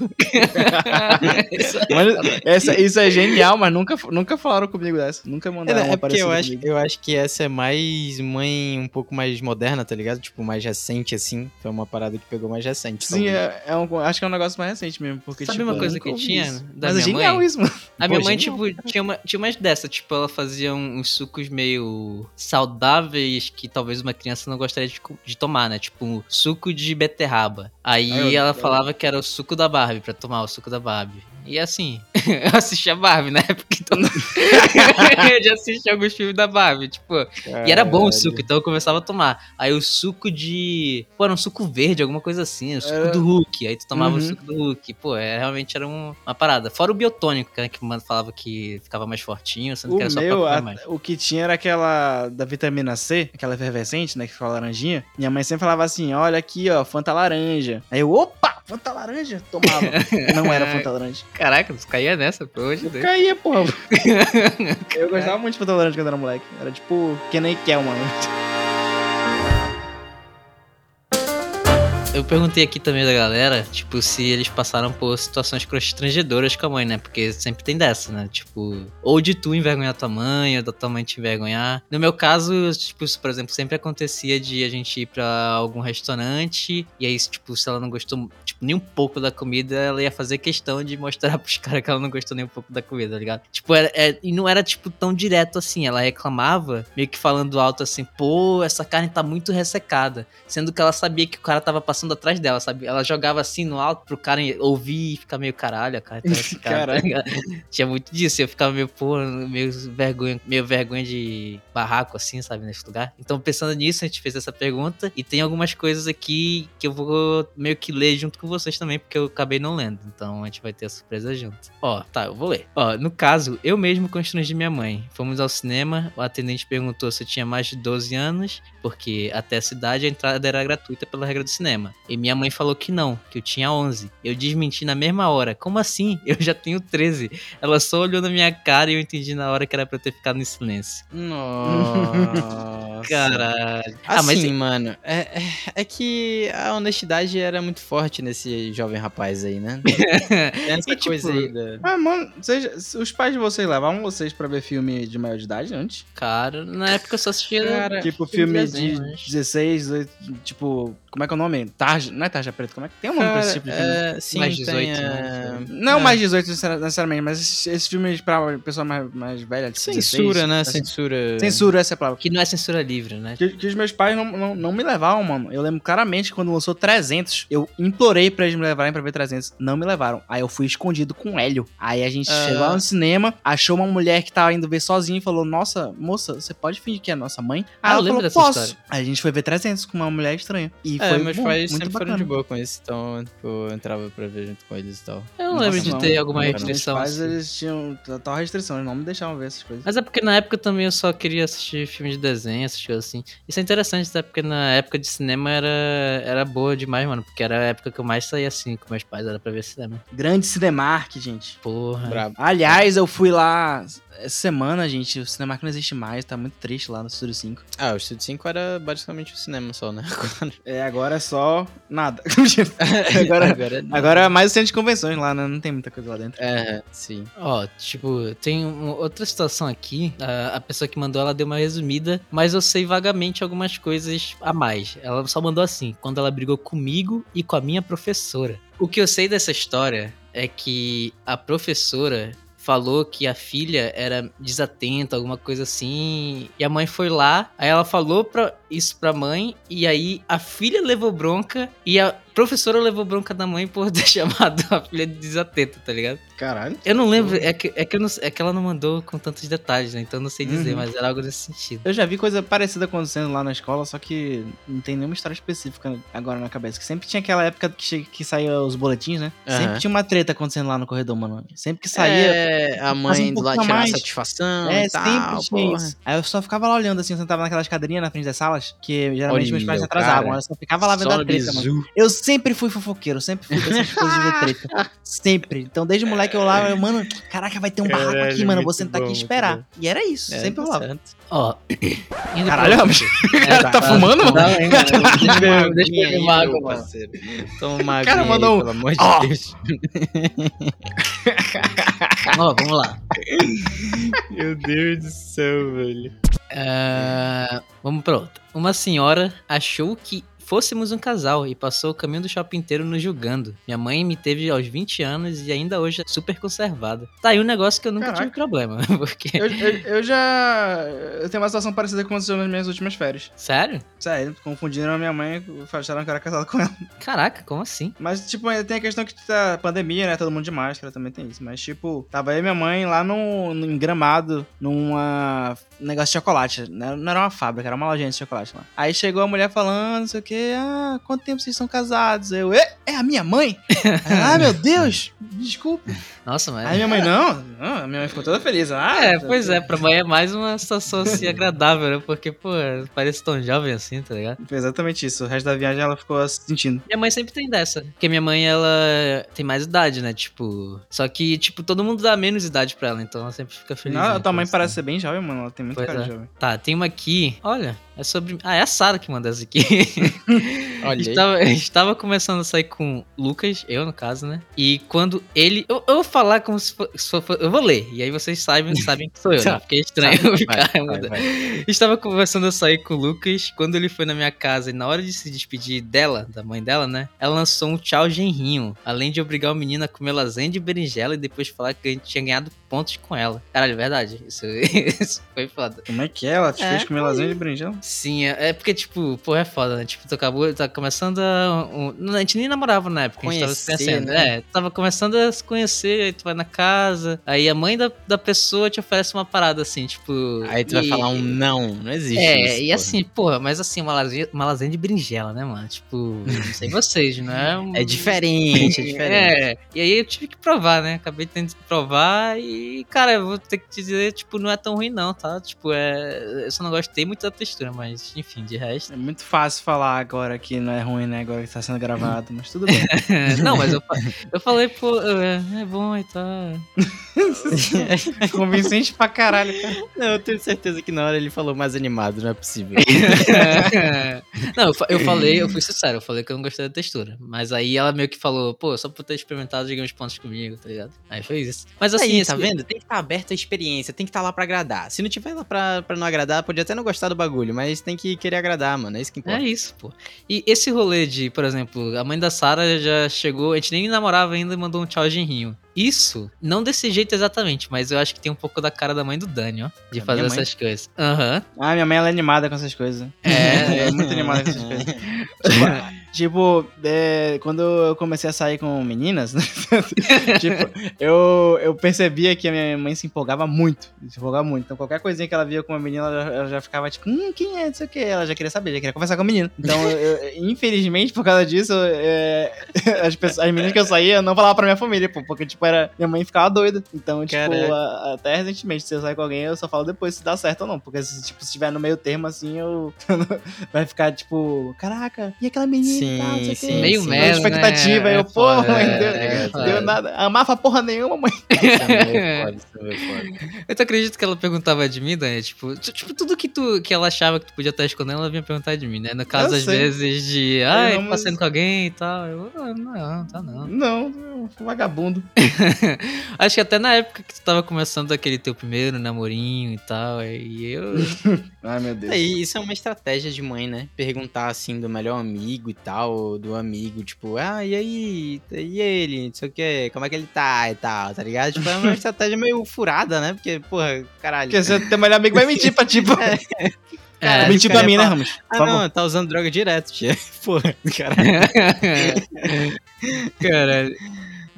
Isso- Mas essa, isso é genial, mas nunca, nunca falaram comigo dessa. Nunca É, mandaram uma é porque eu acho, comigo. eu acho que essa é mais mãe um pouco mais moderna, tá ligado? Tipo, mais recente, assim. Foi uma parada que pegou mais recente. Sim, é, é um, acho que é um negócio mais recente mesmo, porque, Sabe tipo, uma eu coisa que ouvi tinha isso. da Mas é minha genial mãe? isso, mano. A minha Pô, mãe, genial, tipo, tinha, uma, tinha umas dessa, tipo, ela fazia uns sucos meio saudáveis que talvez uma criança não gostaria de, de tomar, né? Tipo, um suco de beterraba. Aí Ah, eu- ela eu- falava que era o suco da Barbie, pra tomar o suco da Barbie. E assim, [laughs] eu assisti a Barbie na época, então. eu já assisti alguns filmes da Barbie, tipo. E era bom o suco, então eu começava a tomar. Aí o suco de. Pô, era um suco verde, alguma coisa assim. O suco Era- do Hulk. Aí tu tomava Uhum. o suco do Hulk. Pô, é, realmente era um- uma parada. Fora o biotônico, né, que o mano falava que ficava mais fortinho, sendo O que era só meu, pra comer a- mais. o que tinha era aquela da vitamina C, aquela efervescente, né, que ficava laranjinha. Minha mãe sempre falava assim, olha aqui, ó, Fanta laranja. Aí eu, opa, Fanta laranja, tomava. [laughs] Não era Fanta laranja. Caraca, tu caía nessa, amor de Deus. Caía, porra. [laughs] eu gostava muito de Fanta laranja quando era moleque. Era tipo, que nem quer, mano. Eu perguntei aqui também da galera, tipo, se eles passaram por situações constrangedoras com a mãe, né? Porque sempre tem dessa, né? Tipo, ou de tu envergonhar tua mãe, ou da tua mãe te envergonhar. No meu caso, tipo, isso, por exemplo, sempre acontecia de a gente ir pra algum restaurante, e aí, tipo, se ela não gostou, tipo, nem um pouco da comida, ela ia fazer questão de mostrar [laughs] pros caras que ela não gostou nem um pouco da comida, tá ligado? Tipo, era, é- e não era, tipo, tão direto assim. Ela reclamava, meio que falando alto assim, pô, essa carne tá muito ressecada. Sendo que ela sabia que o cara tava passando atrás dela, sabe? Ela jogava assim no alto pro cara ouvir e ficar meio caralho, a cara tá ressecada, tá Caralho. ligado? [laughs] Tinha muito disso. Eu ficava meio, pô, meio vergonha, meio vergonha de barraco, assim, sabe, nesse lugar. Então, pensando nisso, a gente fez essa pergunta. E tem algumas coisas aqui que eu vou meio que ler junto com vocês também, porque eu acabei não lendo. Então a gente vai ter a surpresa junto. Ó, tá, eu vou ler. Ó, no caso, eu mesmo constrangi minha mãe. Fomos ao cinema, o atendente perguntou se eu tinha mais de 12 anos, porque até essa idade a entrada era gratuita pela regra do cinema. E minha mãe falou que não, que eu tinha 11. Eu desmenti na mesma hora. Como assim? [laughs] Eu já tenho 13. Ela só olhou na minha cara e eu entendi na hora que era pra eu ter ficado em silêncio. Nossa. Caralho. Assim, Ah, mas mano, é, é, é que a honestidade era muito forte nesse jovem rapaz aí, né? [laughs] Essa E, tipo, coisa aí da... Ah, mano, vocês- os pais de vocês levavam vocês pra ver filme de maior de idade antes? Cara, na época eu só assistia. Cara, tipo, filme filme de desenho, de mas- 16, 18, tipo, como é que é o nome? Tarja, não é Tarja Preta, como é que tem um nome pra esse tipo de filme? é, sim, Mais 18, tem, né? é, Não é. mais 18 necessari- necessariamente, mas esses, esses filmes pra pessoa mais, mais velha, tipo Censura, 16, né? assim. Censura. Censura, essa é a palavra. Que não é censura livre, né? Que, que os meus pais não, não, não me levavam, mano. Eu lembro claramente que quando lançou 300, eu implorei pra eles me levarem pra ver 300. Não me levaram. Aí eu fui escondido com o Hélio. Aí a gente Ah. chegou lá no cinema, achou uma mulher que tava indo ver sozinha e falou: Nossa, moça, você pode fingir que é nossa mãe? Ah, Aí eu ela lembro falou: dessa Posso. história. Aí a gente foi ver 300 com uma mulher estranha. E É, foi meus bom, pais muito sempre bacana. foram de boa com isso, então, tipo, eu entrava pra ver junto com eles e tal. Eu não Nossa, lembro de não. ter alguma Não, restrição. Meus pais, assim. eles tinham total restrição, eles não me deixavam ver essas coisas. Mas é porque na época também eu só queria assistir filme de desenho, assistir assim. Isso é interessante, até porque na época de cinema era, era boa demais, mano. Porque era a época que eu mais saía assim com meus pais, era pra ver cinema. Grande Cinemark, gente. Porra. Brabo. Aliás, eu fui lá essa semana, gente. O Cinemark não existe mais, tá muito triste lá no Estúdio 5. Ah, o Studio 5 era basicamente o cinema só, né? [laughs] Agora, É, agora é só nada. [laughs] agora, [laughs] agora, agora é mais o centro de convenções lá, né? Não tem muita coisa lá dentro. É, sim. Ó, tipo, tem outra situação aqui. A, a pessoa que mandou, ela deu uma resumida, mas eu sei vagamente algumas coisas a mais. Ela só mandou assim, quando ela brigou comigo e com a minha professora. O que eu sei dessa história é que a professora falou que a filha era desatenta, alguma coisa assim, e a mãe foi lá, aí ela falou pra, isso pra mãe, e aí a filha levou bronca, e a professora levou bronca da mãe por [laughs] ter chamado a filha de desatenta, tá ligado? Caralho. Eu não lembro, é que, é, que eu não- é que ela não mandou com tantos detalhes, né? Então eu não sei dizer, Uhum. mas era algo nesse sentido. Eu já vi coisa parecida acontecendo lá na escola, só que não tem nenhuma história específica agora na cabeça. Que sempre tinha aquela época que, che- que saía os boletins, né? Aham. Sempre tinha uma treta acontecendo lá no corredor, mano. Sempre que saía. É, a mãe um do lá tirar mais. satisfação É, e tal, sempre tinha porra. isso. Aí eu só ficava lá olhando assim, eu sentava naquelas cadeirinhas na frente das salas, que geralmente Olha, meus pais se cara. atrasavam. Eu só ficava lá vendo Só a treta, mano. bizu. Eu sempre fui fofoqueiro, sempre fui dessas coisas de ver [laughs] treta. Sempre. Então, desde moleque eu lá, eu, mano, caraca, vai ter um barraco aqui, mano. Eu vou sentar bom, aqui e esperar. E era isso, É, sempre tá rolava. Ó. indo Caralho, mas É, cara tá fumando, mano? Não, mano? Deixa eu- fumar, meu mano. Toma [laughs] uma cara mandou um- pelo amor de. Deus. [laughs] Ó, vamos lá. Meu Deus do céu, velho. É, vamos pra outra. Uma senhora achou que fôssemos um casal e passou o caminho do shopping inteiro nos julgando. Minha mãe me teve aos 20 anos e ainda hoje é super conservada. Tá aí um negócio que eu nunca Caraca. tive problema. [laughs] Porque. eu, eu, eu já. Eu tenho uma situação parecida que aconteceu nas minhas últimas férias. Sério? Sério, confundiram a minha mãe, acharam que eu era casado com ela. Caraca, como assim? Mas, tipo, ainda tem a questão que tá pandemia, né? Todo mundo de máscara também tem isso. Mas, tipo, tava eu e minha mãe lá no, em Gramado, numa um negócio de chocolate. Não não era uma fábrica, era uma lojinha de chocolate lá. Aí chegou a mulher falando, não sei o que, ah, quanto tempo vocês são casados? Eu, "É? é a minha mãe? [laughs] Ah, meu Deus, desculpa. Nossa, mas. Aí minha mãe, não, não, a minha mãe ficou toda feliz. Ah, É, pois é, pra mãe é mais uma situação assim [laughs] agradável, né? Porque, pô, parece tão jovem assim, tá ligado? Foi exatamente isso. O resto da viagem ela ficou se sentindo. Minha mãe sempre tem dessa. Porque minha mãe, ela tem mais idade, né? Tipo. Só que, tipo, todo mundo dá menos idade pra ela, então ela sempre fica feliz. Não, né, tua mãe com parece isso. ser bem jovem, mano. Ela tem muito Pois cara é. de jovem. Tá, tem uma aqui. Olha, é sobre. Ah, é a Sara que mandou essa aqui. [laughs] Olha estava, estava começando a sair com o Lucas, eu no caso, né? E quando ele. Eu, eu vou falar como se for, se for- Eu vou ler, e aí vocês sabem, sabem que sou eu, né? Porque é estranho [laughs] Vai, ficar vai, mudando. vai. Estava conversando a sair com o Lucas quando ele foi na minha casa e na hora de se despedir dela, da mãe dela, né? Ela lançou um tchau genrinho, além de obrigar o menino a comer lasanha de berinjela e depois falar que a gente tinha ganhado pontos com ela. Caralho, é verdade. Isso, [laughs] isso foi foda. Como é que é? Ela te É, fez comer lasanha de berinjela? Sim, é é porque, tipo, pô, é foda, né? Tipo, tu acabou, tá começando a. um- a gente nem namorava na época, a gente tava se Conhecer, conhecendo. né? É, tava começando a se conhecer, aí tu vai na casa, aí a mãe da, da pessoa te oferece uma parada assim, tipo. Aí tu vai e- falar um não, não existe É, isso, e porra. assim, porra, mas assim, uma lasanha, uma lasanha de berinjela, né, mano? Tipo, não sei vocês, não é? Um... É diferente, é [laughs] diferente. É, e aí eu tive que provar, né? Acabei tendo que provar e, cara, eu vou ter que te dizer, tipo, não é tão ruim não, tá? Tipo, é... Eu só não gostei muito da textura, mas, enfim, de resto... É muito fácil falar agora que não é ruim, né? Agora que tá sendo gravado, mas tudo bem. [laughs] não, mas eu, eu falei, pô, eu é, é bom e tal. [laughs] Convincente pra caralho, cara. Não, eu tenho certeza que na hora ele falou mais animado, não é possível. [laughs] não, eu, eu falei, eu fui sincero, eu falei que eu não gostei da textura. Mas aí ela meio que falou, pô, só por ter experimentado, digamos, pontos comigo, tá ligado? Aí foi isso. Mas assim, Aí, esse- tá vendo? Tem que estar aberto à experiência, tem que estar lá pra agradar. Se não tiver lá pra, pra não agradar, pode até não gostar do bagulho, mas tem que querer agradar, mano. É isso que importa. É isso, pô. E esse rolê de, por exemplo, a mãe da Sara já chegou, a gente nem namorava ainda e mandou um tchau genrinho. Isso, não desse jeito exatamente, mas eu acho que tem um pouco da cara da mãe do Dani, ó. De Da fazer essas coisas. Aham. Ah, minha mãe ela é animada com essas coisas. É. é muito animada com essas [laughs] coisas. [laughs] Tipo, é, quando eu comecei a sair com meninas, né? [laughs] tipo, eu, eu percebia que a minha mãe se empolgava muito. Se empolgava muito. Então, qualquer coisinha que ela via com uma menina, ela, ela já ficava tipo, hum, quem é? Não sei o que. Ela já queria saber, já queria conversar com a menina. Então, eu- infelizmente, por causa disso, é, [laughs] as, pessoas, as meninas que eu saía, eu não falava pra minha família, pô, porque, tipo, era, minha mãe ficava doida. Então, tipo, a- até recentemente, se eu sair com alguém, eu só falo depois se dá certo ou não. Porque, tipo, se estiver no meio termo, assim, eu. [laughs] vai ficar, tipo, caraca, e aquela menina e tal, Sim, sim, Meio sim. merda, expectativa, né? eu, É pô, foda, mãe, é, deu, é foda. deu nada. Amava porra nenhuma, mãe. [laughs] Isso é meio foda, isso é meio foda. Eu tu acredito que ela perguntava de mim, Dani? Tipo, tipo, tudo que, tu, que ela achava que tu podia estar escondendo, ela vinha perguntar de mim, né? No caso, Eu às sei. vezes, de, ai, não, mas- passando com alguém e tal. Eu, ah, não, tá não. Não, vagabundo. [laughs] Acho que até na época que tu tava começando aquele teu primeiro namorinho e tal, e eu... [laughs] Ai, meu Deus. É, isso é uma estratégia de mãe, né? Perguntar assim do melhor amigo e tal, do amigo, tipo, ah, e aí? E ele? Não sei o que, como é que ele tá e tal, tá ligado? Tipo, é uma [laughs] estratégia meio furada, né? Porque, porra, caralho. Porque você teu melhor amigo vai mentir pra tipo. [laughs] É, mentir o pra cara mim, né, Ramos? Ah, favor. não, tá usando droga direto, tia. [laughs] Porra, caralho. Caralho.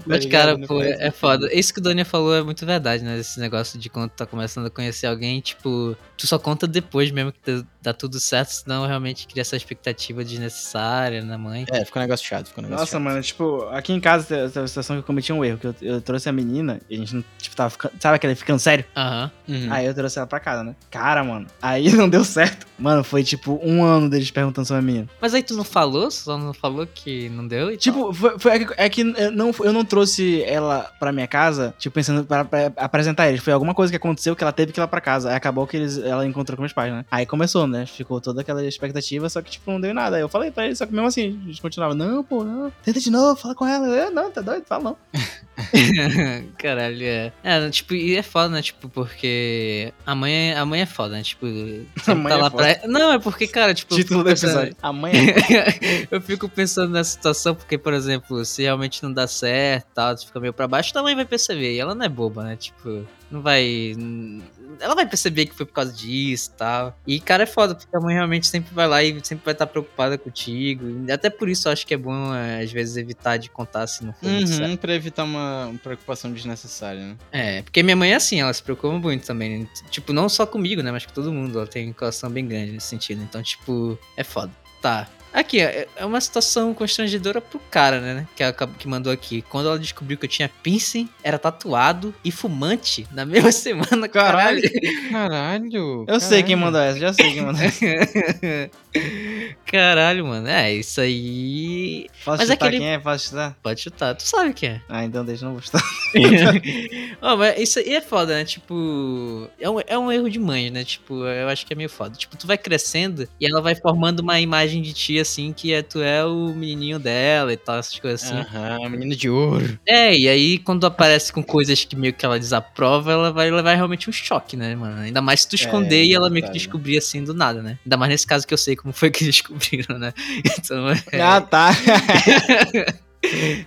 Mas, ligado? cara, pô, é, é foda. Isso que o Daniel falou é muito verdade, né? Esse negócio de quando tu tá começando a conhecer alguém, tipo, tu só conta depois mesmo que dá- dá tudo certo, senão realmente cria essa expectativa desnecessária na mãe. É, ficou um negócio chato, ficou um negócio Nossa, chato. mano, tipo, aqui em casa teve uma situação que eu cometi um erro, que eu, eu trouxe a menina e a gente não, tipo, tava ficando, sabe aquele ficando sério? Aham. Uhum. Aí eu trouxe ela pra casa, né? Cara, mano, aí [laughs] não deu certo. Mano, foi tipo um ano deles perguntando sobre a menina. Mas aí tu não falou? Só não falou que não deu? E? Tipo, foi, foi- é que, é que eu, não, eu não trouxe ela pra minha casa, tipo, pensando pra, pra apresentar eles. Foi alguma coisa que aconteceu que ela teve que ir lá pra casa. Aí acabou que eles, ela encontrou com meus pais, né? Aí começou, né? Ficou toda aquela expectativa, só que, tipo, não deu nada. Aí eu falei pra eles, só que mesmo assim, a gente continuava, não, pô, não, tenta de novo, fala com ela. Eu, não, tá doido, fala não. [laughs] Caralho, é. É, tipo, e é foda, né? Tipo, porque a mãe, é- a mãe é foda, né? Tipo, [laughs] sempre mãe tá é lá foda. pra. Não, é porque, cara, tipo. Título do pensando- episódio. A mãe é [laughs] eu fico pensando nessa situação, porque, por exemplo, se realmente não dá certo tal, tu fica meio pra baixo, tua mãe vai perceber. E ela não é boba, né? Tipo, não vai. Ela vai perceber que foi por causa disso e tal. E, cara, é foda, porque a mãe realmente sempre vai lá e sempre vai estar preocupada contigo. Até por isso eu acho que é bom, é, às vezes, evitar de contar se não for certo. Uhum, pra evitar uma preocupação desnecessária, né? É, porque minha mãe é assim, ela se preocupa muito também. né? Tipo, não só comigo, né? Mas com todo mundo. Ela tem um coração bem grande nesse sentido. Então, tipo, é foda. Tá. Aqui, é é uma situação constrangedora pro cara, né? Que, acabou- que mandou aqui. Quando ela descobriu que eu tinha piercing, era tatuado e fumante na [laughs] mesma semana, caralho. Caralho. Eu sei quem mandou essa, já sei quem mandou essa. [laughs] caralho, mano. É, isso aí. Posso Mas chutar aquele- quem é? Posso chutar? Pode chutar. Tu sabe quem é. [laughs] Ah, então deixa, não vou chutar. Ó, mas isso aí é foda, né? Tipo, é um, é um erro de mãe, né? Tipo, eu acho que é meio foda. Tipo, tu vai crescendo e ela vai formando uma imagem de ti, assim, que é, tu é o menininho dela e tal, essas coisas assim. Aham, menino de ouro. É, e aí quando aparece com coisas que meio que ela desaprova, ela vai levar realmente um choque, né, mano? Ainda mais se tu esconder e ela meio que descobrir assim do nada, né? Ainda mais nesse caso que eu sei como foi que [laughs] descobriram, né? Então é. Ah, tá. [laughs]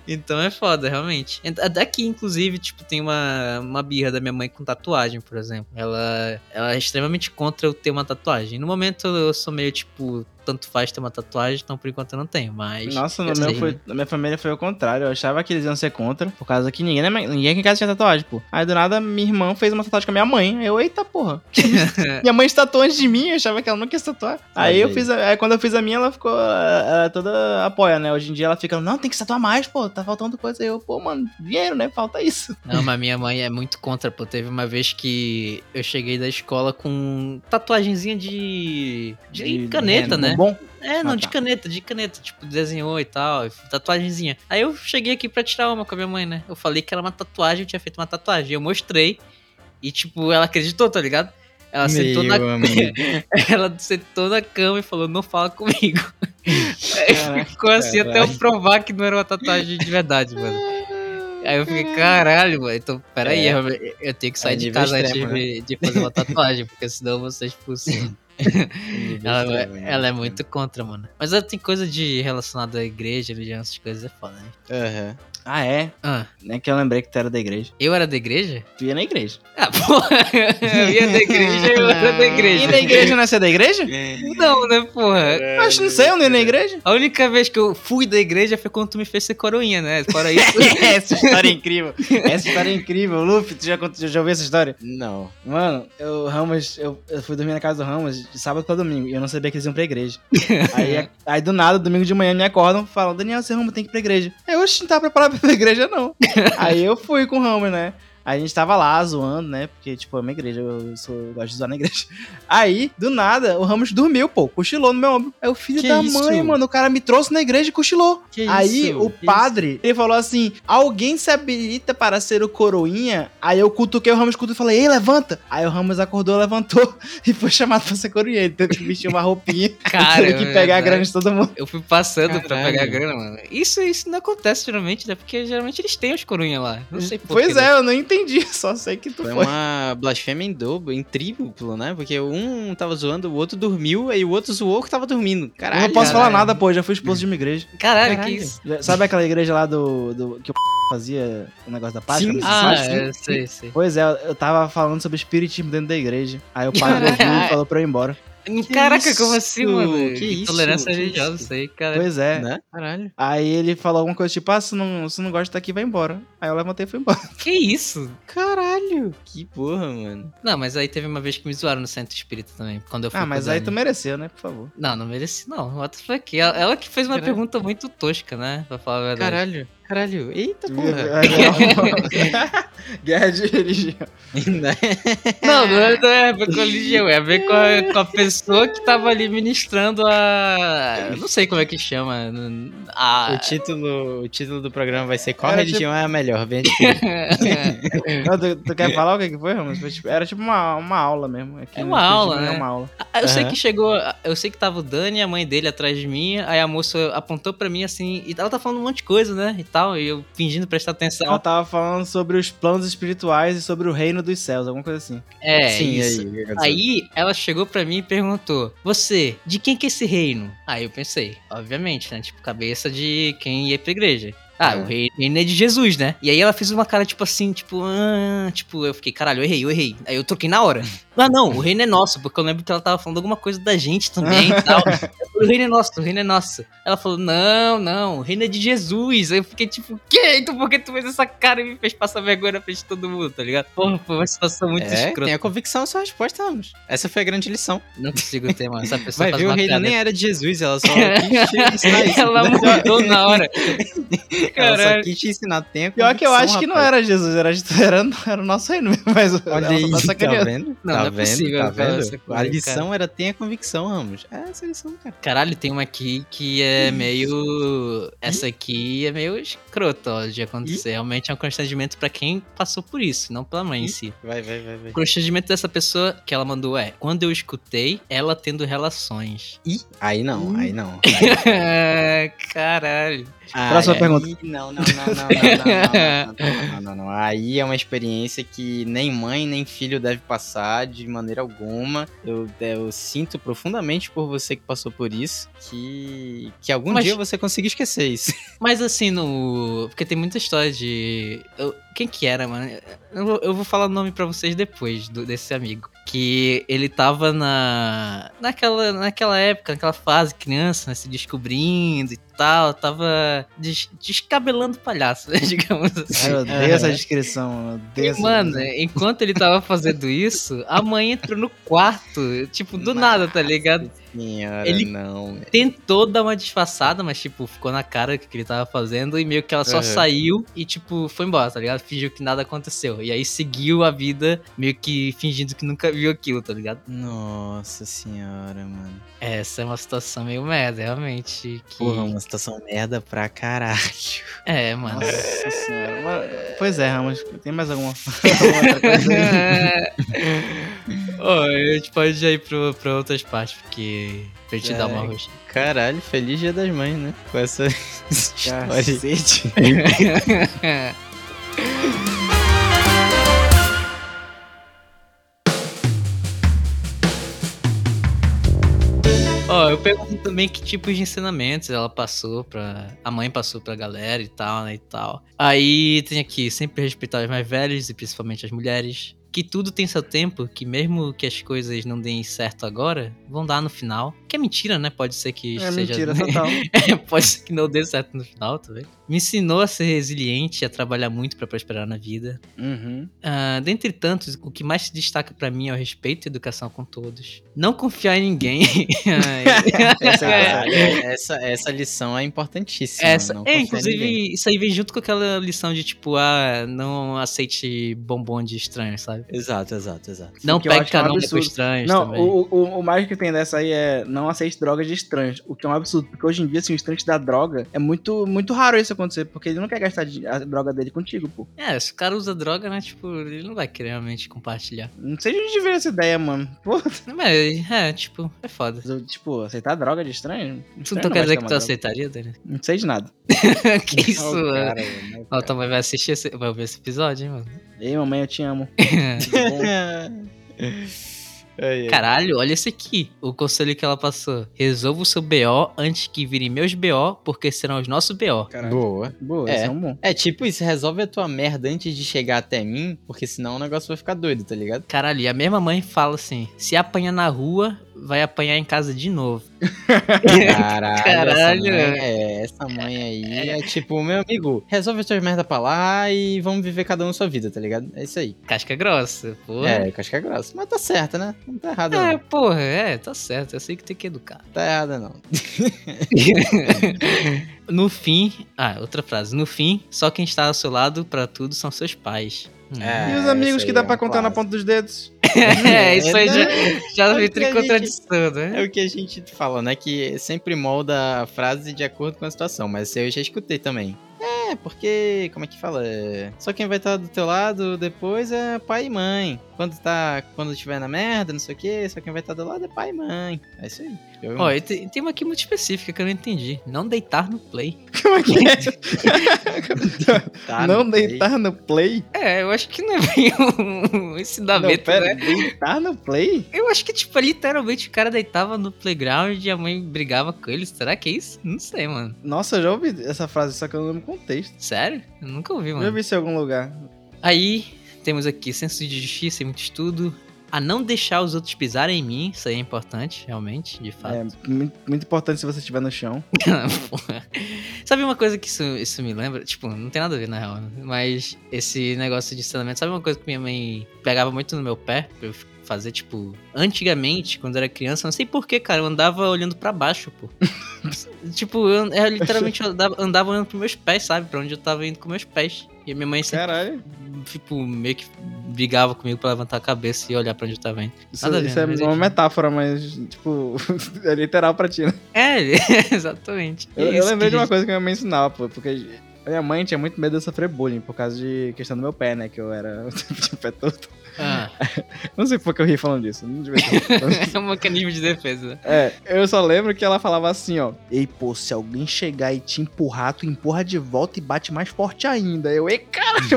Então é foda, realmente. Ent- Daqui, inclusive, tipo, tem uma, uma birra da minha mãe com tatuagem, por exemplo. Ela, ela é extremamente contra eu ter uma tatuagem. No momento eu sou meio, tipo, tanto faz ter uma tatuagem, então por enquanto eu não tenho, mas. Nossa, no eu meu foi, né? na minha família foi o contrário. Eu achava que eles iam ser contra, por causa que ninguém, minha- ninguém aqui em casa tinha tatuagem, pô. Aí do nada, minha irmã fez uma tatuagem com a minha mãe. Eu, eita porra. [laughs] minha mãe se tatuou antes de mim, eu achava que ela não quis tatuar. Aí eu aí. fiz, a- aí quando eu fiz a minha, ela ficou ela, toda apoia, né? Hoje em dia ela fica, não, tem que tatuar mais, pô, tá faltando coisa. Aí eu, pô, mano, dinheiro, né? Falta isso. Não, mas minha mãe é muito contra, pô. Teve uma vez que eu cheguei da escola com tatuagenzinha de. de, De caneta, rena, né? Né? bom? É, não, Ah, de tá. caneta, de caneta, tipo, desenhou e tal, tatuagemzinha. Aí eu cheguei aqui pra tirar uma com a minha mãe, né? Eu falei que era uma tatuagem, eu tinha feito uma tatuagem. Eu mostrei e, tipo, ela acreditou, tá ligado? Ela sentou, na, Meu [laughs] ela sentou na cama e falou, não fala comigo. Caraca, ficou assim até eu provar que não era uma tatuagem de verdade, mano. Aí eu fiquei, caralho, mano. Então, peraí, É. eu, tenho que sair É de casa extremo, antes de, de fazer uma tatuagem, porque senão eu vou ser expulso. Ela, ela é muito contra, mano. Mas ela tem coisa de relacionada à igreja, religião, essas coisas é foda, né? Aham. Ah, é? Ah, É que eu lembrei que tu era da igreja. eu era da igreja? Tu ia na igreja. Ah, porra! [laughs] Eu ia da igreja, eu era da igreja. E na igreja não é ser da igreja? Não, né, porra? Acho, não sei, eu não ia na igreja. A única vez que eu fui da igreja foi quando tu me fez ser coroinha, né? Fora [laughs] isso. essa história é incrível. Essa história é incrível. Luffy, tu já, já ouviu essa história? Não. Mano, eu, Ramos, eu, eu fui dormir na casa do Ramos de sábado pra domingo e eu não sabia que eles iam pra igreja. [laughs] aí, aí do nada, domingo de manhã me acordam e falam: Daniel, você Ramos tem que ir pra igreja. Aí eu, oxe, não tava preparado [laughs] pra igreja, não. [laughs] aí eu fui com o Ramos, né? Aí a gente tava lá zoando, né? Porque, tipo, é uma igreja, eu, sou, eu gosto de zoar na igreja. [laughs] Aí, do nada, o Ramos dormiu, pô, cochilou no meu ombro. Aí o filho Que da isso? mãe, mano, o cara me trouxe na igreja e cochilou. Que Aí isso? o Que padre, ele falou assim: alguém se habilita para ser o coroinha? Aí eu cutuquei o Ramos cutuquei e falei, ei, levanta! Aí o Ramos acordou, levantou [laughs] e foi chamado pra ser coroinha. Ele teve que vestir uma roupinha [laughs] Cara, e teve que é pegar a grana de todo mundo. Eu fui passando pra Caralho. pegar a grana, mano. Isso, isso não acontece geralmente, né? Porque geralmente eles têm os corunha lá. Não sei por Pois quê, né? é, eu não entendi, [laughs] só sei que tu Foi foi. uma blasfêmia em dobro, em triplo, né? Porque um tava zoando, o outro dormiu, aí o outro zoou que tava dormindo. Eu Caralho. não posso caralho. falar nada, pô, já fui expulso de uma igreja. Caralho, Caralho. que isso. Já- Sabe aquela igreja lá do, do que o fazia o negócio da Páscoa? Sim, Ah, sabe? é, sei, sei. Pois é, eu tava falando sobre espiritismo dentro da igreja. Aí o padre [laughs] ouviu e falou pra eu ir embora. Caraca, isso? como assim, mano? Que isso? Intolerância Que religiosa, isso? isso aí, cara. Pois é. Né? Caralho. Aí ele falou alguma coisa tipo, ah, se não, se não gosta de estar aqui, vai embora. Aí eu levantei e fui embora. Que isso? Caralho. Que porra, mano. Não, mas aí teve uma vez que me zoaram no centro espírita também, quando eu fui Ah, mas aí Dani. tu mereceu, né? Por favor. Não, não mereci não. What the fuck? Ela, ela que fez uma Caralho. pergunta muito tosca, né? Pra falar a verdade. Caralho. Caralho. Eita porra. [laughs] Guerra de religião. [laughs] Não, não é, não é a ver com a religião, é a ver com a, com a pessoa que tava ali ministrando a. Não sei como é que chama. A. o, título, o título do programa vai ser Qual Era religião é a melhor? Vem aqui. [laughs] Não, tu, tu quer falar o que foi, Ramos? Tipo- Era tipo uma, uma aula mesmo. Aqui É uma aula, né? É uma aula. Ah, Eu sei Aham. que chegou. Eu sei que tava o Dani e a mãe dele atrás de mim. Aí a moça apontou pra mim assim. E ela tá falando um monte de coisa, né? E tal. E eu fingindo prestar atenção. Ela tava falando sobre os planos espirituais e sobre o reino dos céus, alguma coisa assim. É, Sim, isso. aí. Aí ela chegou pra mim e perguntou: Você, de quem que é esse reino? Aí eu pensei, obviamente, né? Tipo, cabeça de quem ia pra igreja. Ah, É. o rei- reino é de Jesus, né? E aí ela fez uma cara, tipo assim, tipo, ah, tipo, eu fiquei, caralho, eu errei, eu errei. Aí eu troquei na hora. Ah, não, o reino é nosso, porque eu lembro que ela tava falando alguma coisa da gente também e tal. Eu falei, o reino é nosso, o reino é nosso. Ela falou, não, não, o reino é de Jesus. Aí eu fiquei tipo, que? Então por que tu fez essa cara e me fez passar vergonha na frente de todo mundo, tá ligado? Porra, foi uma situação muito É, escrota. tem a convicção, sua resposta, vamos. Essa foi a grande lição. Não consigo ter, mano. Essa pessoa Vai faz ver, o reino piada. nem era de Jesus, ela só [laughs] quis te ensinar isso. Ela mudou na hora. Ela só Caralho. quis te ensinar. Tem a Pior que eu acho que não rapaz. era Jesus, era, era, era o nosso reino mesmo. Mas Olha ela aí, só tá tá vendo? Não, tá não é vendo? possível tá vendo? coisa, a lição era tenha convicção, Ramos. É essa a lição, cara. Caralho, tem uma aqui que é meio. Essa aqui é meio escrota ó, de acontecer. Realmente é um constrangimento pra quem passou por isso, não pela mãe em Ih. si. Vai, vai, vai, vai. O constrangimento dessa pessoa que ela mandou é: quando eu escutei ela tendo relações. Ih, aí não, aí não. [laughs] Caralho. Próxima Aí- pergunta. Não, não, não, não, não, não, não, não, não, não. Aí é uma experiência que nem mãe nem filho deve passar de maneira alguma. Eu, eu sinto profundamente por você que passou por isso, que, que algum Mas- dia você consiga esquecer isso. Mas assim, no. Porque tem muita história de. eu- Quem que era, mano? Eu vou, eu vou falar o nome pra vocês depois do- desse amigo. Que ele tava na. Naquela, naquela época, naquela fase, criança, né, se descobrindo e tal. Tava des- descabelando palhaço, né, [laughs] digamos assim. Ai, eu odeio essa descrição. Eu odeio E, mano, enquanto ele tava fazendo isso, a mãe entrou no quarto, tipo, do nada, tá ligado? Senhora, Ele- não. Tentou dar uma disfarçada, mas, tipo, ficou na cara que ele tava fazendo e meio que ela só Uhum. saiu e, tipo, foi embora, tá ligado? Fingiu que nada aconteceu. E aí seguiu a vida meio que fingindo que nunca viu aquilo, tá ligado? Nossa senhora, mano. Essa é uma situação meio merda, realmente. Que... Porra, uma situação merda pra caralho. É, mano. Nossa senhora. Mas- Pois é, Ramos, tem mais alguma, [laughs] alguma coisa aí? [laughs] Ó, a gente pode já ir pro, pra outras partes, porque. Pra gente dar uma roxa. Caralho, feliz dia das mães, né? Com essa [laughs] história. Cacete. Ó, eu pergunto também que tipos de ensinamentos ela passou pra. A mãe passou pra galera e tal, né? E tal. Aí tem aqui, sempre respeitar os mais velhos e principalmente as mulheres. Que tudo tem seu tempo, que mesmo que as coisas não deem certo agora, vão dar no final. Que é mentira, né? Pode ser que É seja. mentira [laughs] total. Pode ser que não dê certo no final, tá vendo? Me ensinou a ser resiliente, a trabalhar muito pra prosperar na vida. Uhum. Ah, dentre tantos, o que mais se destaca pra mim é o respeito e educação com todos. Não confiar em ninguém. [laughs] [laughs] Essa é Caralho, essa, essa lição é importantíssima. Essa, não é, inclusive, isso aí vem junto com aquela lição de tipo, ah, não aceite bombom de estranho, sabe? Exato, exato, exato. Não pegue é um carona com estranhos Não, também. o, o, o mais que tem dessa aí é não aceite drogas de estranhos. O que é um absurdo, porque hoje em dia, assim, o estranho te dá droga, é muito, muito raro isso acontecer, porque ele não quer gastar a droga dele contigo, pô. É, se o cara usa droga, né, tipo, ele não vai querer realmente compartilhar. Não sei de onde veio essa ideia, mano. [laughs] Pô, Mas, é, tipo, é foda. tipo, aceitar droga de estranho? Tu Estranho não vai quer dizer que tu droga. aceitaria, Dani? Não sei de nada. [laughs] que isso, mano? cara, mano, Ó, tua mãe vai assistir esse, vai ouvir esse episódio, hein, mano? Ei, mamãe, eu te amo. [laughs] Ai, Caralho, olha esse aqui. O conselho que ela passou. Resolva o seu BO antes que virem meus BO, porque serão os nossos BO. Caralho. Boa. Boa, É. é um bom. É tipo isso, resolve a tua merda antes de chegar até mim, porque senão o negócio vai ficar doido, tá ligado? Caralho, e a mesma mãe fala assim: se apanhar na rua, vai apanhar em casa de novo. Caralho, Caralho. Essa mãe, é, essa mãe aí é tipo, meu amigo, resolve as tuas merda pra lá e vamos viver cada um a sua vida, tá ligado? É isso aí. Casca grossa, porra. É, é grossa. Mas tá certa, né? Não tá errada, É, não. porra, é, tá certo. Eu sei que tem que educar. Tá errada, não. [laughs] no fim. Ah, outra frase. No fim, só quem está ao seu lado pra tudo são seus pais. Hum. É. e os amigos que dá é pra contar na clássico. ponta dos dedos? [laughs] É, isso aí já, já É entra em contradição, né? É o que a gente fala, né? Que sempre molda a frase de acordo com a situação, mas eu já escutei também. É, porque, como é que fala? É, Só quem vai estar do teu lado depois é pai e mãe. Quando tá, quando tiver na merda, não sei o que, só quem vai estar do lado é pai e mãe. É isso aí. Eu- Ó, tem, uma aqui muito específica que eu não entendi. Não deitar no play. [laughs] Como é que é? [laughs] Tá, não deitar no play? É, eu acho que não é bem [laughs] um Não, ensinamento, pera, né? deitar no play? Eu acho que, tipo, literalmente o cara deitava no playground e a mãe brigava com ele. Será que é isso? Não sei, mano. Nossa, eu já ouvi essa frase, só que eu não lembro o contexto. Sério? Eu nunca ouvi, Já mano. vi isso em algum lugar. Aí, temos aqui senso de justiça e muito estudo. A não deixar os outros pisarem em mim. Isso aí é importante, realmente, de fato. É muito, muito importante se você estiver no chão. [laughs] Sabe uma coisa que isso, isso me lembra? Tipo, não tem nada a ver na real, né? mas esse negócio de ensinamento, sabe uma coisa que minha mãe pegava muito no meu pé pra eu fazer, tipo, antigamente, quando eu era criança, não sei porquê, cara, eu andava olhando pra baixo, pô. [laughs] tipo, eu, eu literalmente andava, andava olhando pros meus pés, sabe? Pra onde eu tava indo com meus pés. E a minha mãe sempre, Caralho. tipo, meio que brigava comigo pra levantar a cabeça e olhar pra onde eu tava indo. Isso, Nada isso é uma metáfora, mas, tipo, [laughs] é literal pra ti, né? É, [laughs] exatamente. Eu, É eu lembrei de uma gente- coisa que minha mãe ensinava, pô, porque minha mãe tinha muito medo de sofrer bullying por causa de questão do meu pé, né? Que eu era [laughs] de pé torto. Ah, [laughs] Não sei por que eu ri falando disso. Não devia ter. [laughs] é um mecanismo de defesa. É, eu só lembro que ela falava assim, ó. Ei, pô, se alguém chegar e te empurrar, tu empurra de volta e bate mais forte ainda. Eu, ei, caralho, pô.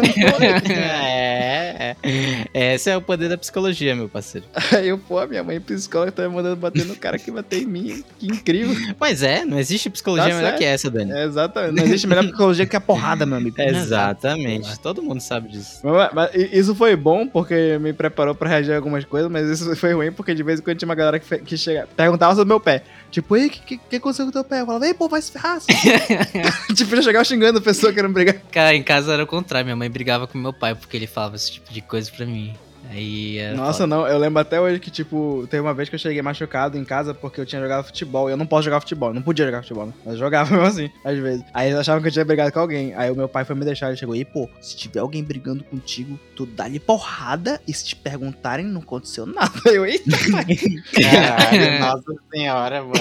É, é. Esse é o poder da psicologia, meu parceiro. Aí eu, pô, minha mãe psicóloga tá me mandando bater no cara que bateu em mim. Que incrível. Mas é, não existe psicologia Tá melhor certo. que essa, Dani. É, exatamente. Não existe melhor psicologia que a porrada, meu amigo. Exatamente. Todo mundo sabe disso. Mas, mas isso foi bom porque me preparou pra reagir a algumas coisas, mas isso foi ruim porque de vez em quando tinha uma galera que, que chega, perguntava sobre meu pé. Tipo, ei, o que, que, que aconteceu com o teu pé? Eu falava, ei, pô, vai se ferrar. [laughs] tipo, já chegava xingando a pessoa querendo brigar. Cara, em casa era o contrário. Minha mãe brigava com meu pai porque ele falava esse tipo de coisa pra mim. Aí é Nossa, foda. não, eu lembro até hoje que, tipo, teve uma vez que eu cheguei machucado em casa porque eu tinha jogado futebol. E eu não posso jogar futebol, não podia jogar futebol, né? Mas eu jogava [laughs] mesmo assim, às vezes. Aí eles achavam que eu tinha brigado com alguém. Aí o meu pai foi me deixar, ele chegou, e pô, se tiver alguém brigando contigo, tu dá-lhe porrada e se te perguntarem, não aconteceu nada. [laughs] Eu, eita, [laughs] pai. Caralho, nossa senhora, mano.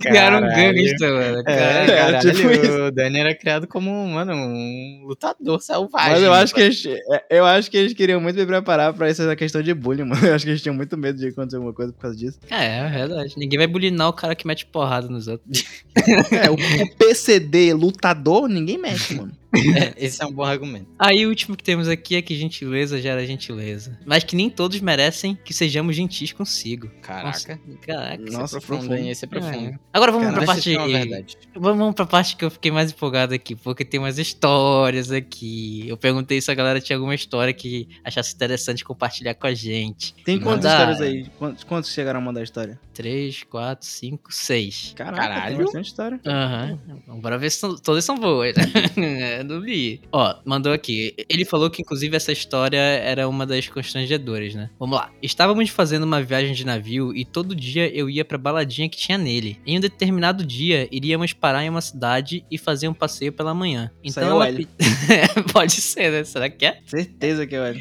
Criaram um gangsta, mano. É, Caralho. caralho, tipo o Dani era criado como, mano, um lutador selvagem. Mas eu acho que mano. eles, é, eu acho que eles queriam muito me preparar pra essa questão de bullying, [laughs] mano. Eu acho que eles tinham muito medo de acontecer alguma coisa por causa disso. É, é verdade. Ninguém vai bulinar o cara que mete porrada nos outros. [laughs] É, o, o PCD lutador, ninguém mexe, mano. É, esse é um bom argumento. Aí o último que temos aqui é que gentileza gera gentileza. Mas que nem todos merecem que sejamos gentis consigo. Caraca. Caraca. Esse Nossa, é profundo, profundo. hein? Esse é profundo. É. Agora vamos Cara, pra parte. é. Vamos pra parte que eu fiquei mais empolgado aqui, porque tem umas histórias aqui. Eu perguntei se a galera tinha alguma história que achasse interessante compartilhar com a gente. Tem quantas Manda- histórias aí? Quantos, quantos chegaram a mandar história? 3, 4, 5, 6. Caraca, Caralho. tem bastante história. Aham. Bora ver se são- todas são boas. [laughs] É, Não li. Ó, mandou aqui. Ele falou que, inclusive, essa história era uma das constrangedoras, né? Vamos lá. Estávamos fazendo uma viagem de navio e todo dia eu ia pra baladinha que tinha nele. Em um determinado dia, iríamos parar em uma cidade e fazer um passeio pela manhã. Então é o ela. Pe- [laughs] Pode ser, né? Será que é? Certeza que eu [laughs] era.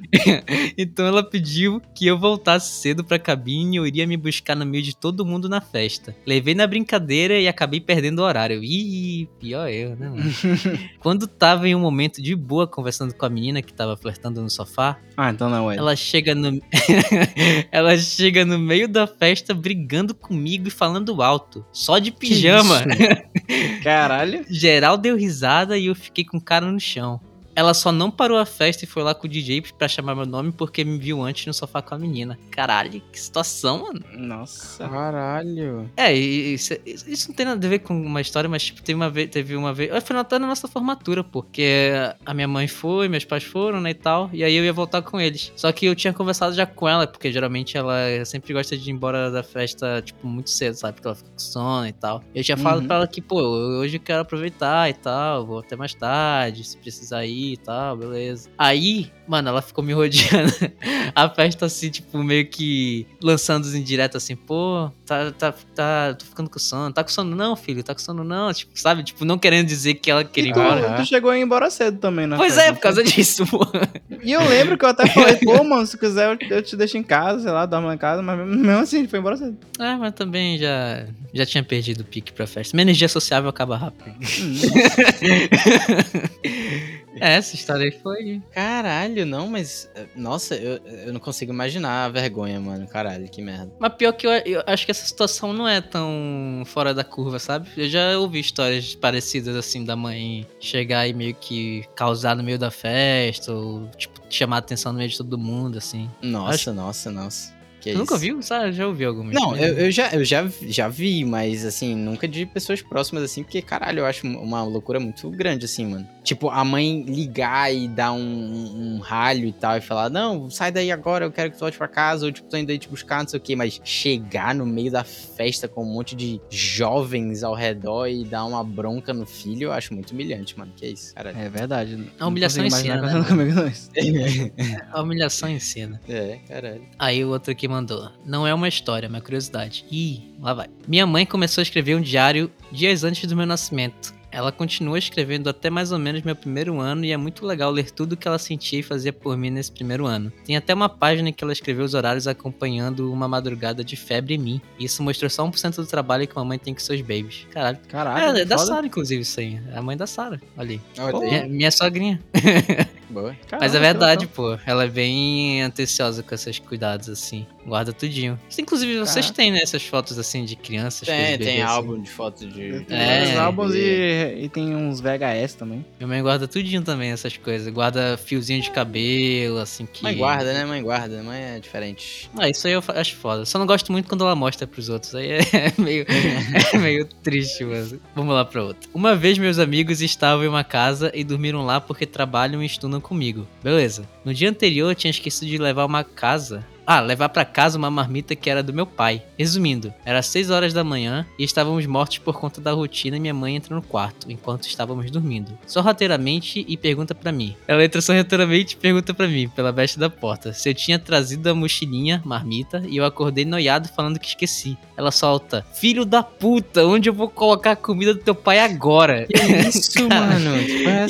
Então ela pediu que eu voltasse cedo pra cabine e eu iria me buscar no meio de todo mundo na festa. Levei na brincadeira e acabei perdendo o horário. Ih, pior eu, né, mano? [laughs] Quando tava em um momento de boa conversando com a menina que tava flertando no sofá, Ah, então não é. ela chega no. [laughs] ela chega no meio da festa brigando comigo e falando alto. Só de pijama. [laughs] Caralho. Geral deu risada e eu fiquei com o cara no chão. Ela só não parou a festa e foi lá com o DJ pra chamar meu nome porque me viu antes no sofá com a menina. Caralho, que situação, mano. Nossa. Caralho. É, e isso, isso não tem nada a ver com uma história, mas tipo, teve uma vez, teve uma vez. Foi até na nossa formatura, porque a minha mãe foi, meus pais foram, né, e tal. E aí eu ia voltar com eles. Só que eu tinha conversado já com ela, porque geralmente ela sempre gosta de ir embora da festa, tipo, muito cedo, sabe? Porque ela fica com sono e tal. Eu tinha falado Uhum. pra ela que, pô, hoje eu quero aproveitar e tal, vou até mais tarde, se precisar ir e tal, beleza. Aí, mano, ela ficou me rodeando [laughs] a festa assim, tipo, meio que lançando os indiretos assim, pô, tá, tá, tá, tô ficando com sono. Tá com sono não, filho? Tá com sono não? Tipo, sabe? Tipo, não querendo dizer que ela queria ir E tu, embora. tu chegou a ir embora cedo também, né? Pois é, por causa disso, pô. E eu lembro que eu até falei, [laughs] pô, mano, se quiser eu, eu te deixo em casa, sei lá, dorme em casa, mas mesmo assim, foi embora cedo. É, mas também já, já tinha perdido o pique pra festa. Minha energia sociável acaba rápido. [laughs] é, essa história aí foi. Caralho, não, mas. eh, Nossa, eu, eu não consigo imaginar a vergonha, mano. Caralho, que merda. Mas pior que eu, eu acho que essa situação não é tão fora da curva, sabe? Eu já ouvi histórias parecidas assim da mãe chegar e meio que causar no meio da festa, ou tipo, chamar a atenção no meio de todo mundo, assim. Nossa, nossa, nossa. Que Tu nunca viu? Sabe? Eu já ouvi alguma Não, eu, eu já, eu já, já vi, mas assim, nunca de pessoas próximas, assim, porque, caralho, eu acho uma loucura muito grande, assim, mano. Tipo, a mãe ligar e dar um, um, um ralho e tal, e falar, não, sai daí agora, eu quero que tu volte pra casa, ou tipo, tô indo aí te buscar, não sei o quê, mas chegar no meio da festa com um monte de jovens ao redor e dar uma bronca no filho, eu acho muito humilhante, mano. Que isso, caralho. É verdade. [laughs] A humilhação ensina, imaginar né. A humilhação ensina. É, caralho. Aí o outro aqui mandou. Não é uma história, é uma curiosidade. Ih, lá vai. Minha mãe começou a escrever um diário dias antes do meu nascimento. Ela continua escrevendo até mais ou menos meu primeiro ano e é muito legal ler tudo o que ela sentia e fazia por mim nesse primeiro ano. Tem até uma página em que ela escreveu os horários acompanhando uma madrugada de febre em mim. E isso mostrou só 1% do trabalho que uma mãe tem com seus babies. Caralho. Caralho. é, é da. Sara, inclusive, isso aí. É a mãe da Sara. Olha aí. Minha, minha sogrinha. [laughs] Boa. Caralho, Mas é verdade, legal. pô. Ela é bem atenciosa com esses cuidados, assim. Guarda tudinho. Inclusive, vocês têm, né? Essas fotos, assim, de crianças. Tem, tem bebês, assim. álbum de fotos de. É. álbuns e, e tem uns VHS também. Minha mãe guarda tudinho também, essas coisas. Guarda fiozinho de cabelo, assim, que... Mãe guarda, né? Mãe guarda. Mãe é diferente. Ah, isso aí eu acho foda. Só não gosto muito quando ela mostra pros outros. Aí é [laughs] meio, [laughs] é meio triste, mano. Vamos lá pra outra. Uma vez meus amigos estavam em uma casa e dormiram lá porque trabalham e estudam comigo. Beleza. No dia anterior eu tinha esquecido de levar uma casa Ah, levar pra casa uma marmita que era do meu pai. Resumindo, era 6 horas da manhã e estávamos mortos por conta da rotina e minha mãe entra no quarto enquanto estávamos dormindo. Sorrateiramente e pergunta pra mim. Ela entra sorrateiramente e pergunta pra mim, pela besta da porta, se eu tinha trazido a mochilinha, marmita, e eu acordei noiado falando que esqueci. Ela solta: Filho da puta, onde eu vou colocar a comida do teu pai agora? Que isso, [laughs] mano?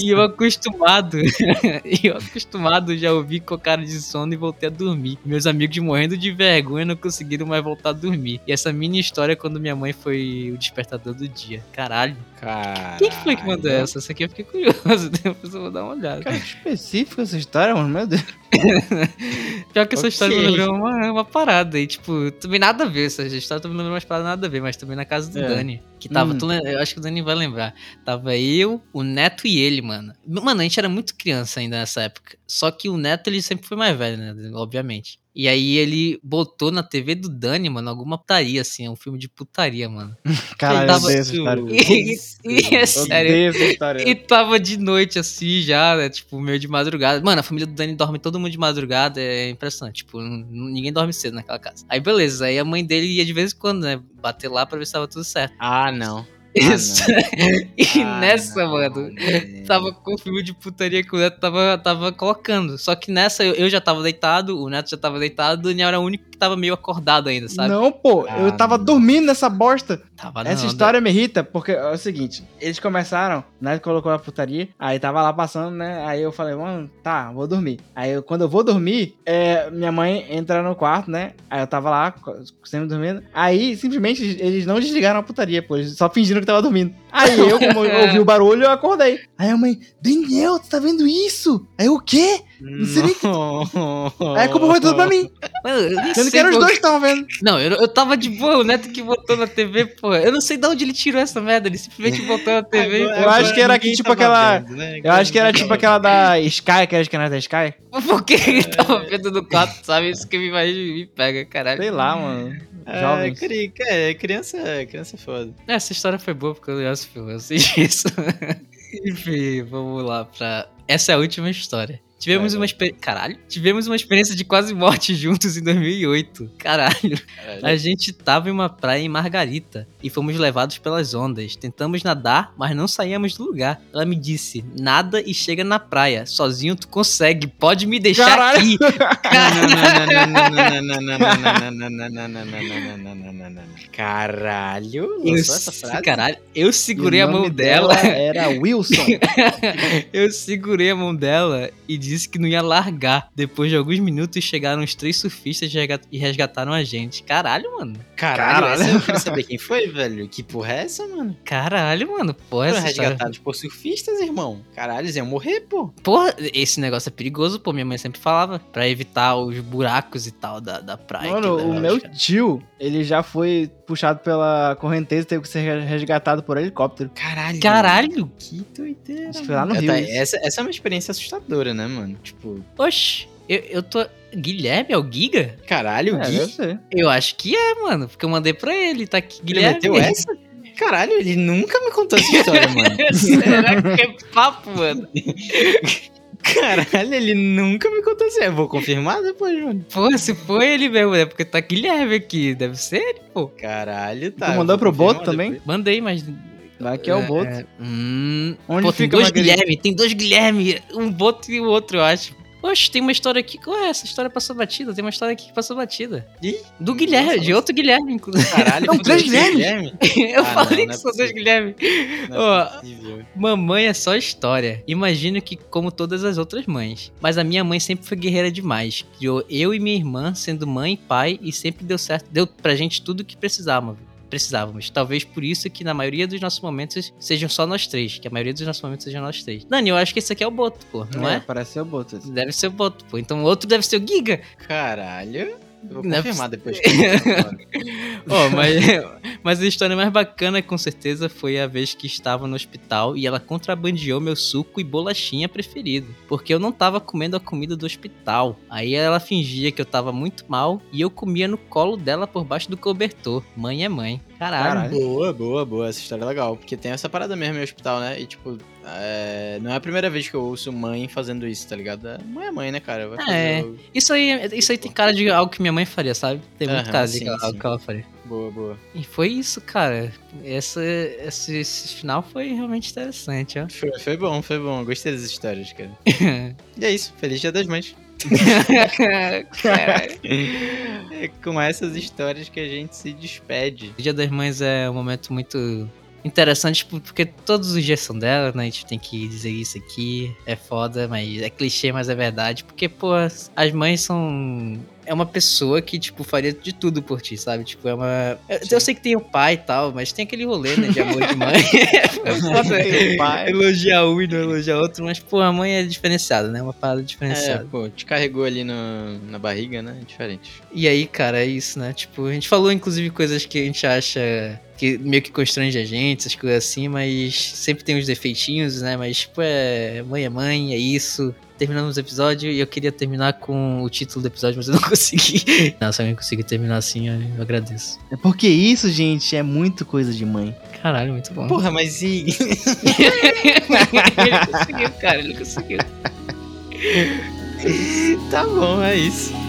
E eu acostumado, [laughs] e eu acostumado já ouvi com cara de sono e voltei a dormir. Meus amigos morrendo de vergonha não conseguiram mais voltar a dormir. E essa mini história é quando minha mãe foi o despertador do dia. Caralho. Caralho. Quem que foi que mandou essa? Essa aqui eu fiquei curioso. [laughs] Depois eu vou dar uma olhada. Cara, específica essa história, mano. Meu Deus. [laughs] Pior que essa Ok. história me lembrou uma, uma parada. E, tipo, também nada a ver. Essa história também me lembrou umas paradas nada a ver, mas também na casa do É. Dani. Que tava. Hum. tu eu acho que o Dani vai lembrar. Tava eu, o Neto e ele, mano. Mano, a gente era muito criança ainda nessa época. Só que o Neto, ele sempre foi mais velho, né? Obviamente. E aí ele botou na TV do Dani, mano, alguma putaria, assim, um filme de putaria, mano. [laughs] Caralho, eu tava- odeio essa. E, e [laughs] é sério. Essa. E tava de noite, assim, já, né? Tipo, meio de madrugada. Mano, a família do Dani dorme todo mundo de madrugada, é impressionante. Tipo, ninguém dorme cedo naquela casa. Aí, beleza. Aí a mãe dele ia de vez em quando, né? Bater lá pra ver se tava tudo certo. Ah, não. Isso. [laughs] e Ah, nessa, não, mano, velho. tava com o filme de putaria que o Neto tava, tava colocando. Só que nessa eu, eu já tava deitado, o Neto já tava deitado, o Daniel era o único que tava meio acordado ainda, sabe? Não, pô, eu Ah, tava não. dormindo nessa bosta. Tava Essa não, história me irrita porque é o seguinte: eles começaram, né? Colocou a putaria, aí tava lá passando, né? Aí eu falei, mano, tá, vou dormir. Aí eu- quando eu vou dormir, é, minha mãe entra no quarto, né? Aí eu tava lá, sempre dormindo. Aí simplesmente eles não desligaram a putaria, pô, eles só fingiram que tava dormindo. Aí eu, como eu [laughs] ouvi o barulho, eu acordei. Aí a mãe, Daniel, tu tá vendo isso? Aí eu, o quê? Não sei nem que- Aí a culpa foi tudo pra mim. Mano, eu nem Sendo que eram os dois que estavam vendo. Não, eu, eu tava de boa, o Neto que botou na TV, pô. Eu não sei de onde ele tirou essa merda, ele simplesmente botou na TV. Agora- Eu acho que era ninguém tipo aquela- vendo, né? Eu acho que era tipo aquela da Sky, aquelas canais da Sky. Por que ele tava vendo no quarto, sabe? Isso que me, vai- me pega, caralho. Sei lá, mano. É, Jovens. cri- é, criança, criança é foda. Essa história foi boa porque eu li esse filme, eu sei [laughs] disso. [laughs] Enfim, vamos lá pra. Essa é a última história. Tivemos Vai, uma experiência. Caralho. Tivemos uma experiência de quase morte [laughs] juntos em 2008. Caralho. A gente tava em uma praia em Margarita e fomos levados pelas ondas. Tentamos nadar, mas não saíamos do lugar. Ela me disse: nada e chega na praia. Sozinho tu consegue, pode me deixar Caralho. aqui. [laughs] Caralho, Eu, essa frase? caralho, eu segurei a mão nome dela. Era Wilson. [laughs] Eu segurei a mão dela e disse que não ia largar. Depois de alguns minutos, chegaram os três surfistas e resga- resgataram a gente. Caralho, mano. Caralho, Caralho. essa eu quero saber quem foi, velho. Que porra é essa, mano? Caralho, mano. Porra, Foram história... resgatados por surfistas, irmão. Caralho, eles iam morrer, pô. Porra, esse negócio é perigoso, pô. Minha mãe sempre falava. Pra evitar os buracos e tal da, da praia. Mano, o leva meu os caras. tio, ele já foi puxado pela correnteza e teve que ser resgatado por helicóptero. Caralho. Caralho! Que doideira. Acho que foi lá no mano. Rio Tá, isso. essa, essa é uma experiência assustadora, né, mano? Tipo, Oxi, eu, eu tô. Guilherme é o Giga? caralho, o É, Gui. ser. Eu acho que é, mano. Porque eu mandei pra ele, tá aqui. Ele Guilherme. meteu essa? Caralho, ele nunca me contou essa história, mano. [laughs] Será que é papo, mano? Caralho, ele nunca me contou assim. Eu vou confirmar depois, mano. Pô, se foi ele mesmo, é porque tá Guilherme aqui. Deve ser ele, pô. Caralho, tá. Tu eu mandou pro Boto também? Mandei, mas. Aqui é o Boto. Hum. Onde Pô, tem fica dois Margarida? Guilherme, tem dois Guilherme. Um Boto e o outro, eu acho. Oxe, tem uma história aqui. Qual é essa história passou batida? Tem uma história aqui que passou batida. Ih, Do Guilherme, nossa, de nossa. outro Guilherme, inclusive. Caralho, Não, dois Guilherme? [laughs] Eu Ah, falei não, não que é são dois. Guilherme. Ó, é. Mamãe é só história. Imagino que como todas as outras mães. Mas a minha mãe sempre foi guerreira demais. Criou eu e minha irmã sendo mãe e pai e sempre deu certo. Deu pra gente tudo o que precisávamos. Precisávamos. Talvez por isso que na maioria dos nossos momentos sejam só nós três. Que a maioria dos nossos momentos sejam nós três. Dani, eu acho que esse aqui é o Boto, pô. Não é? Parece ser o Boto. Deve ser o Boto, pô. Então o outro deve ser o Giga. Caralho. Eu vou Não é confirmar depois. [laughs] Ó, mas, Mas a história mais bacana, com certeza, foi a vez que estava no hospital e ela contrabandeou meu suco e bolachinha preferido. Porque eu não tava comendo a comida do hospital. Aí ela fingia que eu tava muito mal e eu comia no colo dela por baixo do cobertor. Mãe é mãe. Caralho. Caralho. Boa, boa, boa. Essa história é legal. Porque tem essa parada mesmo no hospital, né? E, tipo, é, não é a primeira vez que eu ouço mãe fazendo isso, tá ligado? Mãe é mãe, né, cara? É. Isso aí, isso aí tem cara de algo que minha mãe faria, sabe? Tem muito Aham, cara de sim, algo sim. que ela faria. Boa, boa. E foi isso, cara. Essa, esse, esse final foi realmente interessante, ó. Foi, foi bom, foi bom. Gostei das histórias, cara. [laughs] E é isso. Feliz Dia das Mães. [laughs] Caralho. [laughs] É com essas histórias que a gente se despede. O Dia das Mães é um momento muito interessante, tipo, porque todos os dias são dela, né? A gente tem que dizer isso aqui. É foda, mas é clichê, mas é verdade. Porque, pô, as as mães são. É uma pessoa que, tipo, faria de tudo por ti, sabe? Tipo, é uma. Eu, eu sei que tem o pai e tal, mas tem aquele rolê, né? De amor de mãe. [laughs] é foda Tem o pai. elogiar um e não elogiar outro, mas, pô, a mãe é diferenciada, né? Uma parada É, diferenciada. pô, te carregou ali no, na barriga, né? Diferente. E aí, cara, é isso, né? Tipo, a gente falou inclusive coisas que a gente acha que meio que constrange a gente, essas coisas assim, mas sempre tem uns defeitinhos, né? Mas, tipo, é mãe é mãe, é isso. Terminamos o episódio e eu queria terminar com o título do episódio, mas eu não [laughs] consegui. Não, se alguém conseguir terminar assim, eu agradeço. É porque isso, gente, é muito coisa de mãe. Caralho, muito bom. Porra, mas e. [laughs] ele conseguiu, cara, ele conseguiu. tá bom, é isso.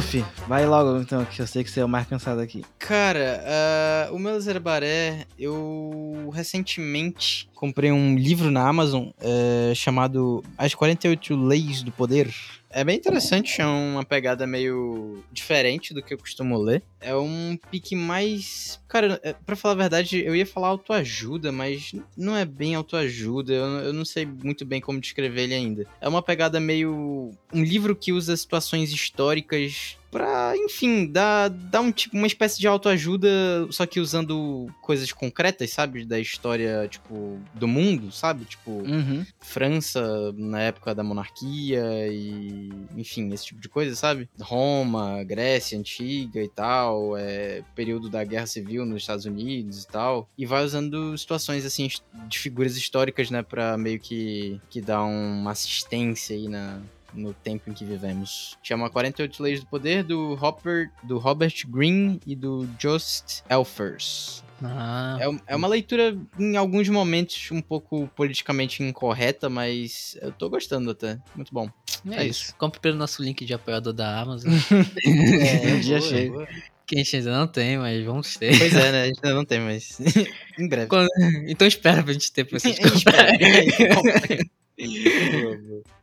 Luffy, vai logo então, que eu sei que você é o mais cansado aqui. Cara, ah, o meu Zerabaré, eu recentemente comprei um livro na Amazon eh, chamado As 48 Leis do Poder. É bem interessante, é uma pegada meio diferente do que eu costumo ler. É um pique mais. Cara, é, pra falar a verdade, eu ia falar autoajuda, mas não é bem autoajuda. Eu, eu não sei muito bem como descrever ele ainda. É uma pegada meio. Um livro que usa situações históricas pra, enfim, dar, dar um tipo, uma espécie de autoajuda, só que usando coisas concretas, sabe? Da história, tipo, do mundo, sabe? Tipo, Uhum. França na época da monarquia e, enfim, esse tipo de coisa, sabe? Roma, Grécia antiga e tal, é, período da Guerra Civil nos Estados Unidos e tal, e vai usando situações assim de figuras históricas, né, Pra meio que que dar uma assistência aí na no tempo em que vivemos. Chama 48 Leis do Poder do Robert, do Robert Greene e do Just Elfers. Ah, É, é uma leitura, em alguns momentos, um pouco politicamente incorreta, mas eu tô gostando até. Muito bom. é, é isso. Compre pelo nosso link de apoiador da Amazon. [laughs] [laughs] É, um dia boa, chega. boa. Que a gente ainda não tem, mas vamos ter. Pois é, né? A gente ainda não tem, mas [laughs] em breve. Quando- Então espera pra gente ter pra vocês [laughs] Espera. comprarem. [laughs]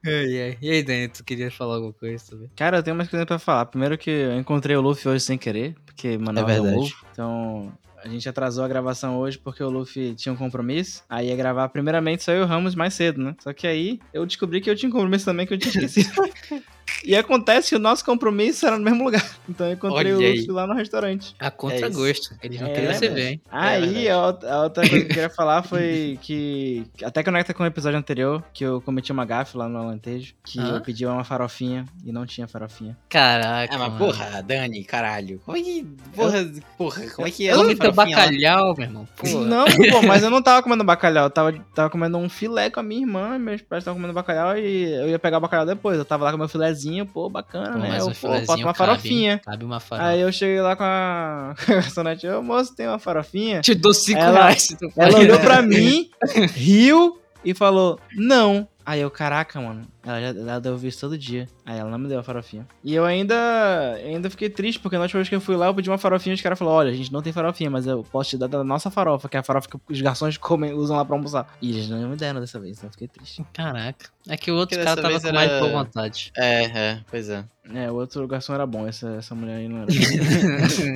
Ai, ai. E aí, Dani, tu queria falar alguma coisa também? Cara, eu tenho mais coisa pra falar. Primeiro que eu encontrei o Luffy hoje sem querer, porque Manaus É é, um verdade. Então, a gente atrasou a gravação hoje porque o Luffy tinha um compromisso. Aí ia gravar primeiramente só eu e o Ramos mais cedo, né? Só que aí eu descobri que eu tinha um compromisso também que eu tinha esquecido. E acontece que o nosso compromisso era no mesmo lugar. [laughs] Então eu encontrei Olha o aí. Luffy lá no restaurante. A contragosto. Eles não É, queriam você ver, hein? Aí, verdade. a, outra- a outra coisa que eu queria [laughs] falar foi que. Até conecta com o episódio anterior, que eu cometi uma gafe lá no Alentejo, que Hã? eu pedi uma farofinha e não tinha farofinha. Caraca. Ah, mas mano. porra, Dani, caralho. Como é que. Porra, porra, como é que é? Come uma teu farofinha lá? bacalhau, meu irmão. Pô. Não, pô, mas eu não tava [laughs] comendo bacalhau, eu tava, tava comendo um filé com a minha irmã, meus pais estavam comendo bacalhau e eu ia pegar o bacalhau depois. Eu tava lá com meu filézinho, pô, bacana, Pô, né? Eu, pô, filezinho falta uma cabe, farofinha. Cabe uma farofa. Aí eu cheguei lá [laughs] com a, garçonete, ô moço, tem uma farofinha? Te dou cinco Ela- reais. Ela olhou pra [laughs] mim, riu e falou, não. Aí eu, caraca, mano, ela já ela deu visto todo dia. Aí ela não me deu a farofinha. E eu ainda ainda fiquei triste, porque na última vez que eu fui lá, eu pedi uma farofinha e os caras falaram, olha, a gente não tem farofinha, mas eu posso te dar da nossa farofa, que é a farofa que os garçons [laughs] comem, usam lá pra almoçar. E eles não me deram dessa vez, então eu fiquei triste. Caraca. É que o outro Porque cara tava com mais era- boa vontade. É, é, pois é. É, o outro garçom era bom, essa, essa mulher aí não era. [laughs]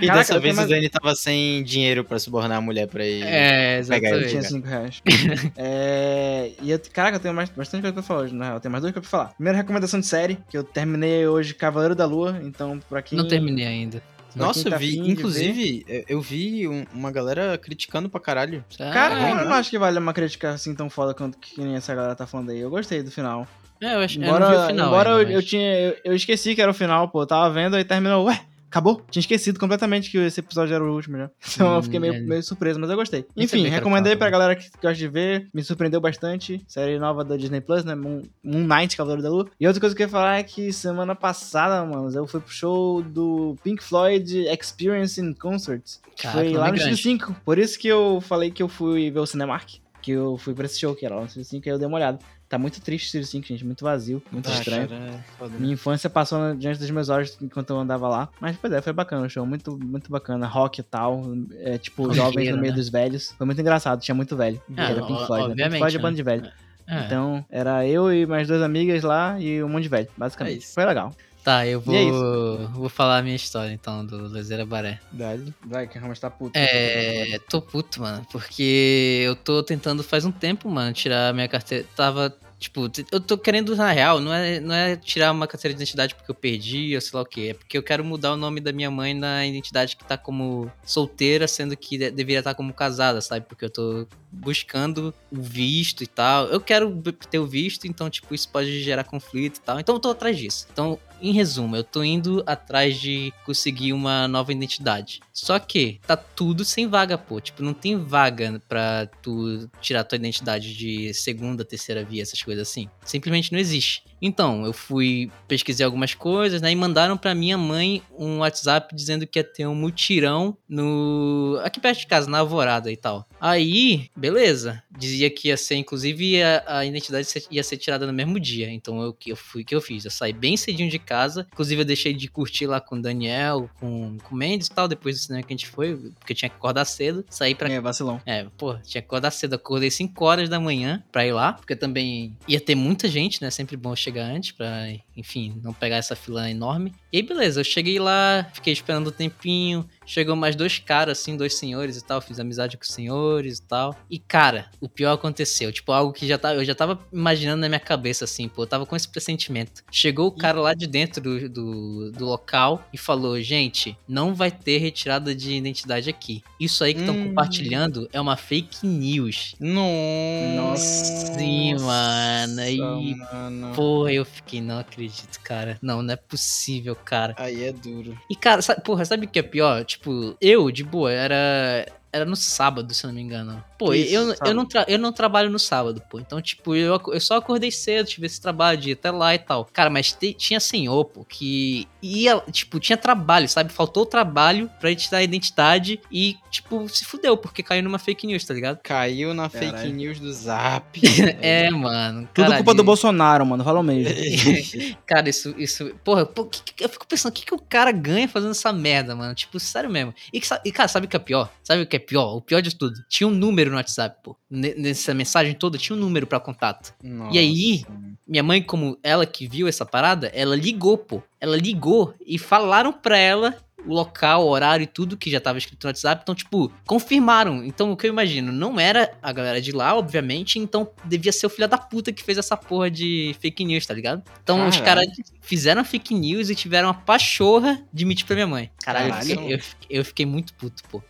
E Caraca, dessa vez tenho o Dani tava sem dinheiro pra subornar a mulher pra ir. é, Pega Eu aí, exatamente. tinha 5 reais. [laughs] é, e eu, caraca, eu tenho mais, bastante coisa pra falar hoje, na real. Tem mais dois que eu pra falar. Primeira recomendação de série, que eu terminei hoje Cavaleiro da Lua, então pra quem... Não terminei ainda. Pra Nossa, tá eu vi, inclusive, eu- eu vi um- uma galera criticando pra caralho. Cara, Ah, eu não acho que vale uma crítica assim tão foda quanto que nem essa galera tá falando aí. Eu gostei do final. É, eu, acho, Embora, eu não vi o final embora ainda, eu, eu mas- tinha. Eu, eu esqueci que era o final, pô. Eu tava vendo e terminou. Ué, acabou? Tinha esquecido completamente que esse episódio era o último já. Então eu Hum, fiquei meio, é. meio surpreso, mas eu gostei. Nem Enfim, era recomendei pra né? galera que gosta de ver. Me surpreendeu bastante. Série nova da Disney Plus, né? Moon, Moon Knight, Cavaleiro da Lua. E outra coisa que eu ia falar é que semana passada, mano, eu fui pro show do Pink Floyd Experience in Concerts. Que Caraca, foi lá no. Estúdio 5. Por isso que eu falei que eu fui ver o Cinemark. Que eu fui pra esse show que era lá no Estúdio 5 e aí eu dei uma olhada. Tá muito triste o Estúdio 5, gente. Muito vazio, muito Ah, estranho. cara, é. Minha infância passou diante dos meus olhos enquanto eu andava lá. Mas, pois é, foi bacana o show. Muito, muito bacana. Rock e tal. É, tipo, Roqueiro, jovens no meio né? dos velhos. Foi muito engraçado. Tinha muito velho. Ah, era Pink Floyd. Né? Pink Floyd é né? banda de velho. É. Então, era eu e mais duas amigas lá e um monte de velho, É basicamente. isso. foi legal. Tá, eu é vou, vou falar a minha história então do Lezeira Baré. Dali. Vai, que a Ramos tá puto. É, tô puto, mano, porque eu tô tentando faz um tempo, mano, tirar a minha carteira. Tava, tipo, eu tô querendo, na real, não é, não é tirar uma carteira de identidade porque eu perdi ou sei lá o que, é porque eu quero mudar o nome da minha mãe na identidade que tá como solteira, sendo que de- deveria estar como casada, sabe? Porque eu tô buscando o visto e tal. Eu quero ter o visto, então, tipo, isso pode gerar conflito e tal. Então eu tô atrás disso. Então, em resumo, eu tô indo atrás de conseguir uma nova identidade. Só que tá tudo sem vaga, pô. Tipo, não tem vaga pra tu tirar tua identidade de segunda, terceira via, essas coisas assim. Simplesmente não existe. Então, eu fui, pesquisei algumas coisas, né? E mandaram pra minha mãe um WhatsApp dizendo que ia ter um mutirão no. aqui perto de casa, na Alvorada e tal. Aí, beleza. Dizia que ia ser, inclusive, a, a identidade ia ser tirada no mesmo dia. Então, eu que eu fui, que eu fiz? Eu saí bem cedinho de casa. Inclusive, eu deixei de curtir lá com o Daniel, com, com o Mendes e tal, depois do cinema que a gente foi, porque tinha que acordar cedo. Saí pra É, vacilão. é, pô, tinha que acordar cedo. Acordei 5 horas da manhã pra ir lá, porque também ia ter muita gente, né? Sempre bom chegar antes pra, enfim, não pegar essa fila enorme. E aí, beleza, eu cheguei lá, fiquei esperando um tempinho. Chegou mais dois caras, assim, dois senhores e tal. Fiz amizade com os senhores e tal. E, cara, o pior aconteceu. Tipo, algo que já tava, eu já tava imaginando na minha cabeça, assim, pô. Eu tava com esse pressentimento. Chegou o cara lá de dentro do, do, do local e falou: gente, não vai ter retirada de identidade aqui. Isso aí que estão Hum. compartilhando é uma fake news. Nossa. Sim, mano. Aí, mano. porra, eu fiquei, não acredito, cara. Não, não é possível, cara. Aí é duro. E, cara, sabe, porra, sabe o que é pior? Tipo, eu, de boa, era. Era no sábado, se eu não me engano. Pô, Isso, eu, eu, não tra- eu não trabalho no sábado, pô. Então, tipo, eu, eu só acordei cedo, tive esse trabalho de ir até lá e tal. Cara, mas te- tinha senhor, pô, que ia, tipo, tinha trabalho, sabe? Faltou trabalho pra ele te dar a identidade e, tipo, se fudeu, porque caiu numa fake news, tá ligado? Caiu na Caralho. fake news do Zap. [laughs] É, mano. Tudo caralho. culpa do Bolsonaro, mano. Fala mesmo. [laughs] Cara, isso, isso. Porra, pô, que- que- eu fico pensando, o que, que o cara ganha fazendo essa merda, mano? Tipo, sério mesmo. E, e, cara, sabe o que é pior? Sabe o que é pior? O pior de tudo. Tinha um número no WhatsApp, pô. Ne- Nessa mensagem toda tinha um número pra contato. Nossa. E aí? Minha mãe, como ela que viu essa parada, ela ligou, pô. Ela ligou e falaram pra ela o local, o horário e tudo que já tava escrito no WhatsApp. Então, tipo, confirmaram. Então, o que eu imagino, não era a galera de lá, obviamente. Então, devia ser o filho da puta que fez essa porra de fake news, tá ligado? Então, os Caralho. caras fizeram fake news e tiveram a pachorra de mentir pra minha mãe. Caralho, eu Caralho. fiquei, eu, fiquei- eu fiquei muito puto, pô.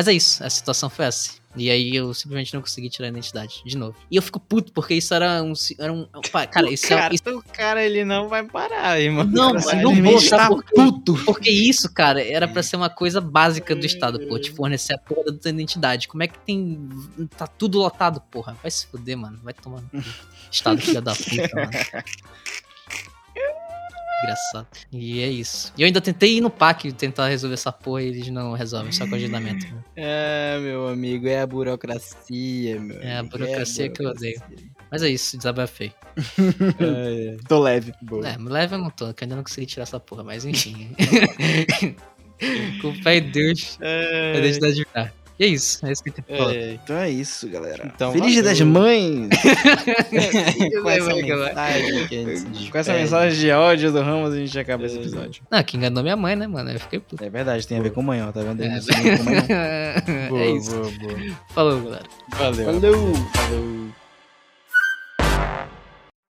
Mas é isso, a situação foi essa. E aí eu simplesmente não consegui tirar a identidade, de novo. E eu fico puto, porque isso era um. Era um cara, isso, é- cara, isso o cara, ele não vai parar, irmão. não, Cara, mano, não vou, tá por puto. Porque isso, cara, era pra ser uma coisa básica do Estado, pô. Te fornecer a porra da tua identidade. Como é que tem. Tá tudo lotado, porra. Vai se fuder, mano. Vai tomar. [laughs] Estado filha da puta, mano. Engraçado. E é isso. E eu ainda tentei ir no PAC tentar resolver essa porra e eles não resolvem, só com agendamento. né? É, [laughs] meu amigo, é a burocracia, meu. É a amigo, burocracia que eu odeio. Mas é isso, desabafei. [laughs] É, é. Tô leve. Boa. É, me leva eu não tô, que eu ainda não consegui tirar essa porra, mas enfim. Com fé em Deus, É, a identidade de virar. E é isso, é isso que tem que falar. é. Então é isso, galera. Então, Feliz Dia das Mães! [laughs] [laughs] Com essa mensagem. Com essa mensagem de ódio do Ramos, a gente acaba esse episódio. Não, que enganou minha mãe, né, mano? Eu fiquei puto. É verdade, tem a ver com mãe, ó. Tá vendo? É. [laughs] Boa, é isso. boa, boa. Falou, galera. Valeu. Valeu! Falou.